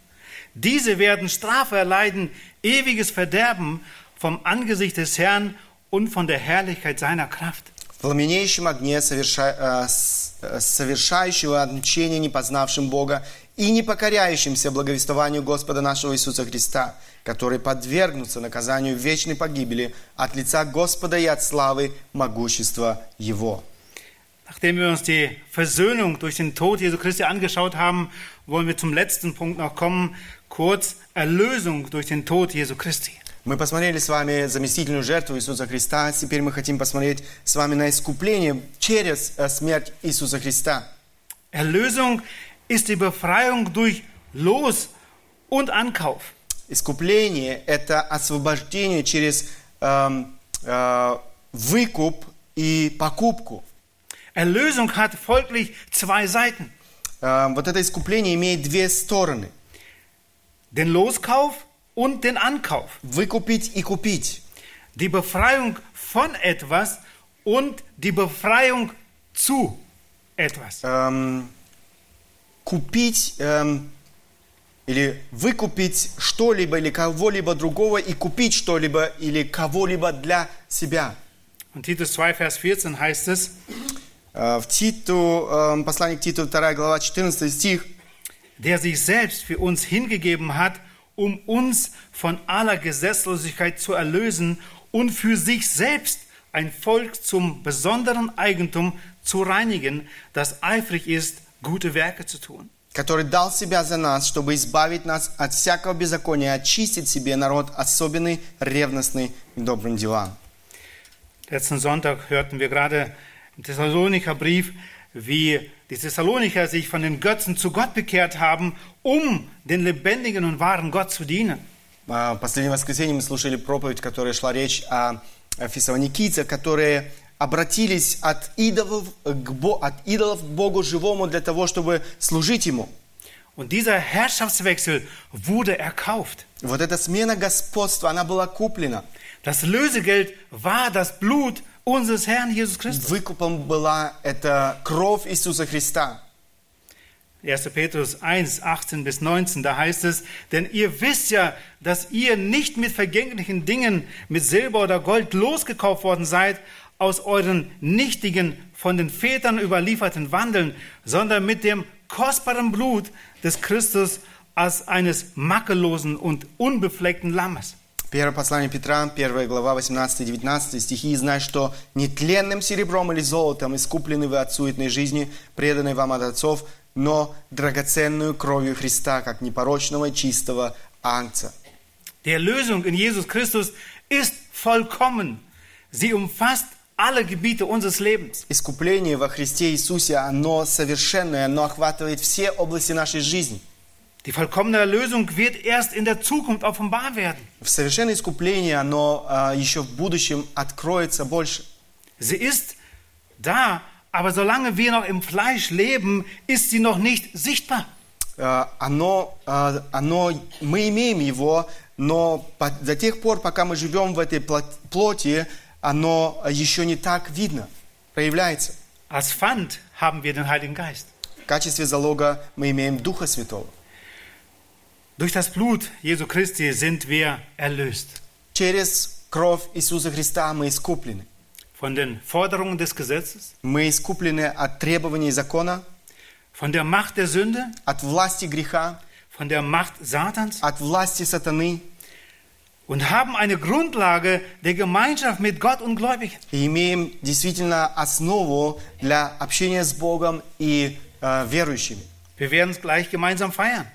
Diese werden Strafe erleiden, ewiges Verderben vom Angesicht des Herrn und von der Herrlichkeit seiner Kraft. В пламенеющем огне, соверша- э, с- э, совершающего отмщение непознавшим Бога и не покоряющимся благовествованию Господа нашего Иисуса Христа, которые подвергнутся наказанию вечной погибели от лица Господа и от славы могущества Его. Nachdem wir uns die Versöhnung durch den Tod Jesu Christi angeschaut haben, wollen wir zum letzten Punkt noch kommen, kurz Erlösung durch den Tod Jesu Christi. Мы посмотрели с вами заместительную жертву Иисуса Христа. Теперь мы хотим посмотреть с вами на искупление через э, смерть Иисуса Христа. Erlösung ist die Befreiung durch Los und Ankauf. Искупление – это освобождение через эм, э, выкуп и покупку. Erlösung hat folglich zwei Seiten. Эм, вот это искупление имеет две стороны. Den Loskauf und den Ankauf. Выкупить и купить. Die Befreiung von etwas und die Befreiung zu etwas. Эм, купить эм, или выкупить что-либо или кого-либо другого и купить что-либо или кого-либо для себя. Und Titus 2, Vers 14 heißt es, Э, В Титу, эм, послание к Титу, 2 глава, 14 стих. der sich selbst für uns hingegeben hat, um uns von aller Gesetzlosigkeit zu erlösen und für sich selbst ein Volk zum besonderen Eigentum zu reinigen, das eifrig ist, gute Werke zu tun. который дал себя за нас, чтобы избавить нас от всякого беззакония, очистить себе народ особенный, ревностный к добрым делам. Letzten Sonntag hörten wir gerade im Thessalonicher Brief, wie die Thessalonicher sich von den Götzen zu Gott bekehrt haben, um den lebendigen und wahren Gott zu dienen. А, В последнее воскресенье мы слушали проповедь, в которой шла речь о о фессалоникийцах, которые обратились от идолов, к Бо- от идолов к Богу живому для того, чтобы служить Ему. Und dieser Herrschaftswechsel wurde erkauft. Вот эта смена господства, она была куплена. Das Lösegeld war das Blut unseres Herrn Jesus Christus. Выкупом была это кровь Иисуса Христа. 1. Petrus 1, 18 bis 19, da heißt es, denn ihr wisst ja, dass ihr nicht mit vergänglichen Dingen, mit Silber oder Gold losgekauft worden seid, aus euren nichtigen, von den Vätern überlieferten Wandeln, sondern mit dem kostbaren Blut des Christus als eines makellosen und unbefleckten Lammes. Первое послание Петра, 1 глава, 18-19 стихи. «И знай, что нетленным серебром или золотом искуплены вы от суетной жизни, преданной вам от отцов, но драгоценную кровью Христа, как непорочного и чистого ангца». Die Erlösung in Jesus Christus ist vollkommen. Sie umfasst alle Gebiete unseres Lebens. Искупление во Христе Иисусе, оно совершенное, оно охватывает все области нашей жизни. Die vollkommene Erlösung wird erst in der Zukunft offenbar werden. В совершенное искупление, оно а, еще в будущем откроется больше. Sie ist da, aber solange wir noch im Fleisch leben, ist sie noch nicht sichtbar. А, оно, а, оно, мы имеем его, но по- до тех пор, пока мы живем в этой пло- плоти, оно еще не так видно, проявляется. Als Pfand haben wir den Heiligen Geist. В качестве залога мы имеем Духа Святого. Durch das Blut Jesu Christi sind wir erlöst. Через кровь Иисуса Христа мы искуплены. Von den Forderungen des Gesetzes, Мы искуплены от требований закона, von der Macht der Sünde, от власти греха, von der Macht Satans от власти сатаны und haben eine Grundlage der Gemeinschaft mit Gott und Gläubigen. и имеем действительно основу для общения с Богом и э, верующими. Wir werden es gleich gemeinsam feiern.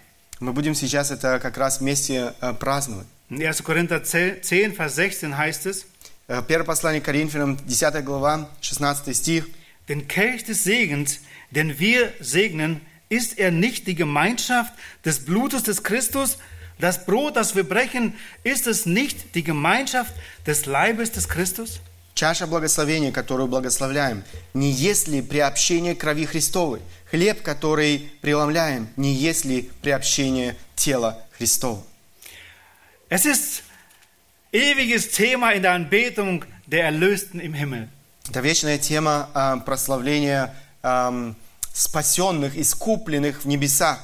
Мы будем сейчас это как раз вместе э, праздновать. In 1. Korinther 10, Vers 16 heißt es, Э, Первое послание Коринфянам, 10 глава, 16 стих. Den Kelch des Segens, den wir segnen, ist er nicht die Gemeinschaft des Blutes des Christus? Das Brot, das wir brechen, ist es nicht die Gemeinschaft des Leibes des Christus? Чаша благословения, которую благословляем, не есть ли приобщение крови Христовой? Хлеб, который преломляем, не есть ли приобщение тела Христова? Es ist ewiges Thema in der Anbetung der Erlösten im Himmel. Это вечная тема э, прославления эм, спасенных, искупленных в небесах.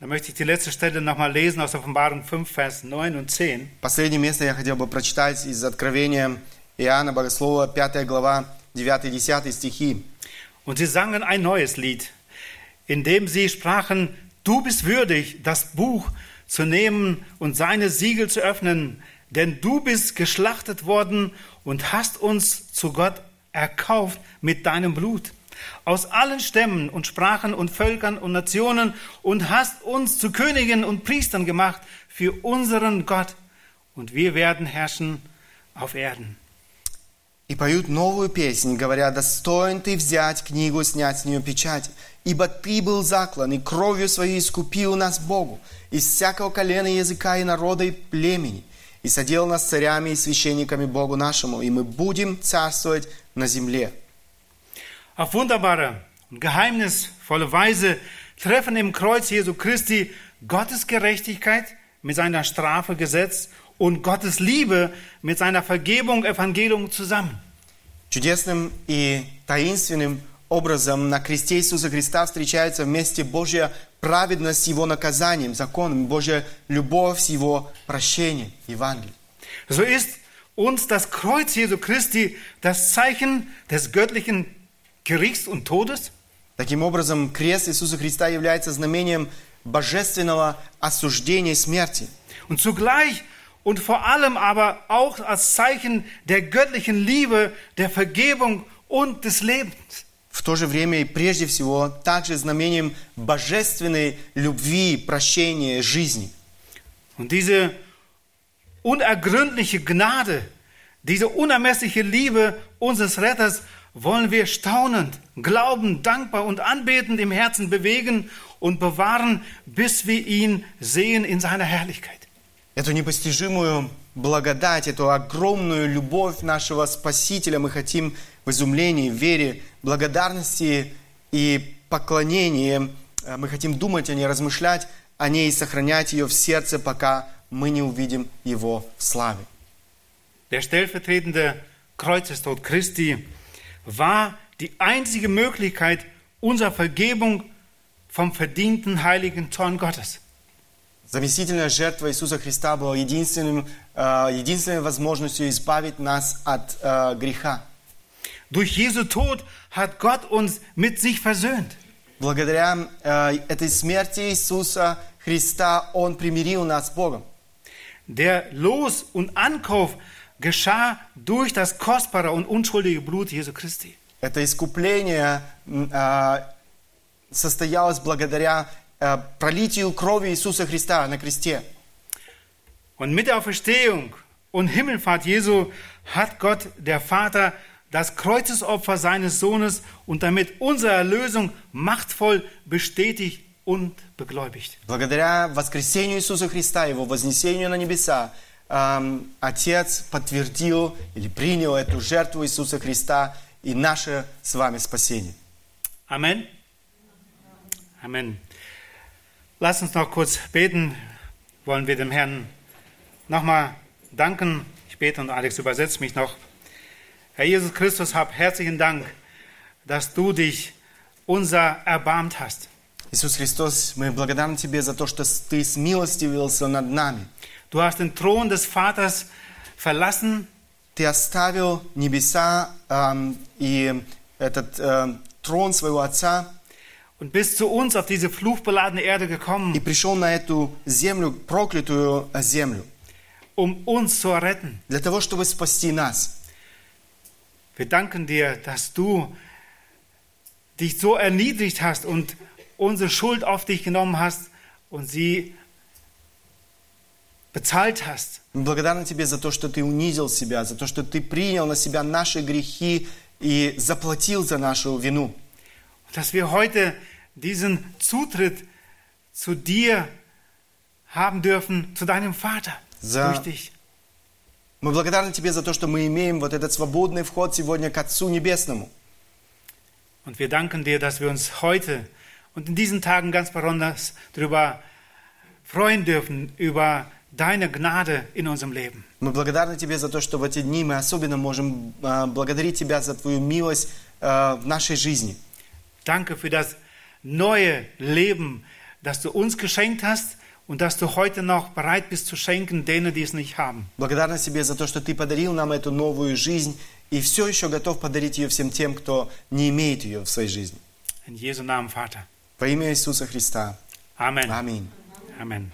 Da möchte ich die letzte Stelle nochmal lesen aus Offenbarung 5, Vers 9 und 10. Последнее место я хотел бы прочитать из Откровения Иоанна Богослова, 5 глава, 9-10 стихи. Und sie sangen ein neues Lied, in dem sie sprachen, du bist würdig, das Buch zu nehmen und seine Siegel zu öffnen, denn du bist geschlachtet worden und hast uns zu Gott erkauft mit deinem Blut. Aus allen Stämmen und Sprachen und Völkern und Nationen und hast uns zu Königen und Priestern gemacht für unseren Gott und wir werden herrschen auf Erden. И поют новую песнь, говоря, достоин ты взять книгу, снять с нее печать, ибо ты был заклан, и кровью своей искупил нас Богу, из всякого колена, языка и народа и племени, и соделал нас царями и священниками Богу нашему, и мы будем царствовать на земле. Auf wunderbare und geheimnisvolle Weise treffen im Kreuz Jesu Christi Gottes Gerechtigkeit mit seiner Strafe Gesetz und Gottes Liebe mit seiner Vergebung Evangelium zusammen. Чудесным и таинственным образом на кресте Иисуса Христа встречается вместе Божья праведность с Его наказанием, законом, Божья любовь с Его прощением, Евангелием. So ist uns das Kreuz Jesu Christi das Zeichen des göttlichen Gerichts und Todes Таким образом, крест Иисуса Христа является знамением божественного осуждения и смерти. und zugleich und vor allem aber auch als Zeichen der göttlichen Liebe, der Vergebung und des Lebens. В то же время и прежде всего также знамением божественной любви, прощения, жизни. Und diese unergründliche Gnade, diese unermessliche Liebe unseres Retters wollen wir staunend, glaubend, dankbar und anbetend im Herzen bewegen und bewahren, bis wir ihn sehen in seiner Herrlichkeit. Эту непостижимую благодать, эту огромную любовь нашего Спасителя мы хотим в изумлении, в вере, благодарности и поклонении. э, Мы хотим думать о ней, размышлять о ней и сохранять ее в сердце, пока мы не увидим Его в славе. Der stellvertretende Kreuzestod Christi war die einzige Möglichkeit unserer Vergebung vom verdienten heiligen Zorn Gottes. Заместительная жертва Иисуса Христа была единственным, э, единственной возможностью избавить нас от э, греха. Durch Jesu Tod hat Gott uns mit sich versöhnt. Благодаря э, этой смерти Иисуса Христа Он примирил нас с Богом. Der Los- und Ankauf geschah durch das kostbare und unschuldige Blut Jesu Christi. Это искупление состоялось благодаря пролитию крови Иисуса Христа на кресте. Und mit der Auferstehung und Himmelfahrt Jesu hat Gott, der Vater, das Kreuzesopfer seines Sohnes und damit unsere Erlösung machtvoll bestätigt und begläubigt. Благодаря воскресению Иисуса Христа, Его вознесению на небеса, эм, Отец подтвердил или принял эту жертву Иисуса Христа и наше с вами спасение. Amen. Amen. Lass uns noch kurz beten. Wollen wir dem Herrn nochmal danken. Ich bete und Alex übersetzt mich noch. Herr Jesus Christus, hab herzlichen Dank, dass du dich unser erbarmt hast. Иисус Христос, мы благодарны Тебе за то, что Ты смилостивился над нами. Du hast den Thron des Vaters verlassen Ты оставил небеса эм, и этот эм, трон своего Отца und bist zu uns auf diese fluchbeladene Erde и gekommen, пришел на эту землю, проклятую э, землю, um uns zu retten. для того, чтобы спасти нас. Wir danken dir, dass du dich so erniedrigt hast und unsere Schuld auf dich genommen hast und sie bezahlt hast. Мы благодарны Тебе за то, что Ты унизил себя, за то, что Ты принял на себя наши грехи и заплатил за нашу вину. Und dass wir heute diesen Zutritt zu dir haben dürfen, zu deinem Vater, За- durch dich. Мы благодарны Тебе за то, что мы имеем вот этот свободный вход сегодня к Отцу Небесному. Und wir danken dir, dass wir uns heute und in diesen Tagen ganz besonders darüber freuen dürfen, über deine Gnade in unserem Leben. Мы благодарны Тебе за то, что в эти дни мы особенно можем э, благодарить Тебя за Твою милость э, в нашей жизни. Danke für das neue Leben, das du uns geschenkt hast und das du heute noch bereit bist zu schenken denen, die es nicht haben. Благодарны Тебе за то, что Ты подарил нам эту новую жизнь и все еще готов подарить ее всем тем, кто не имеет ее в своей жизни. In Jesu Namen, Vater. Во имя Иисуса Христа. Amen. Аминь. Amen.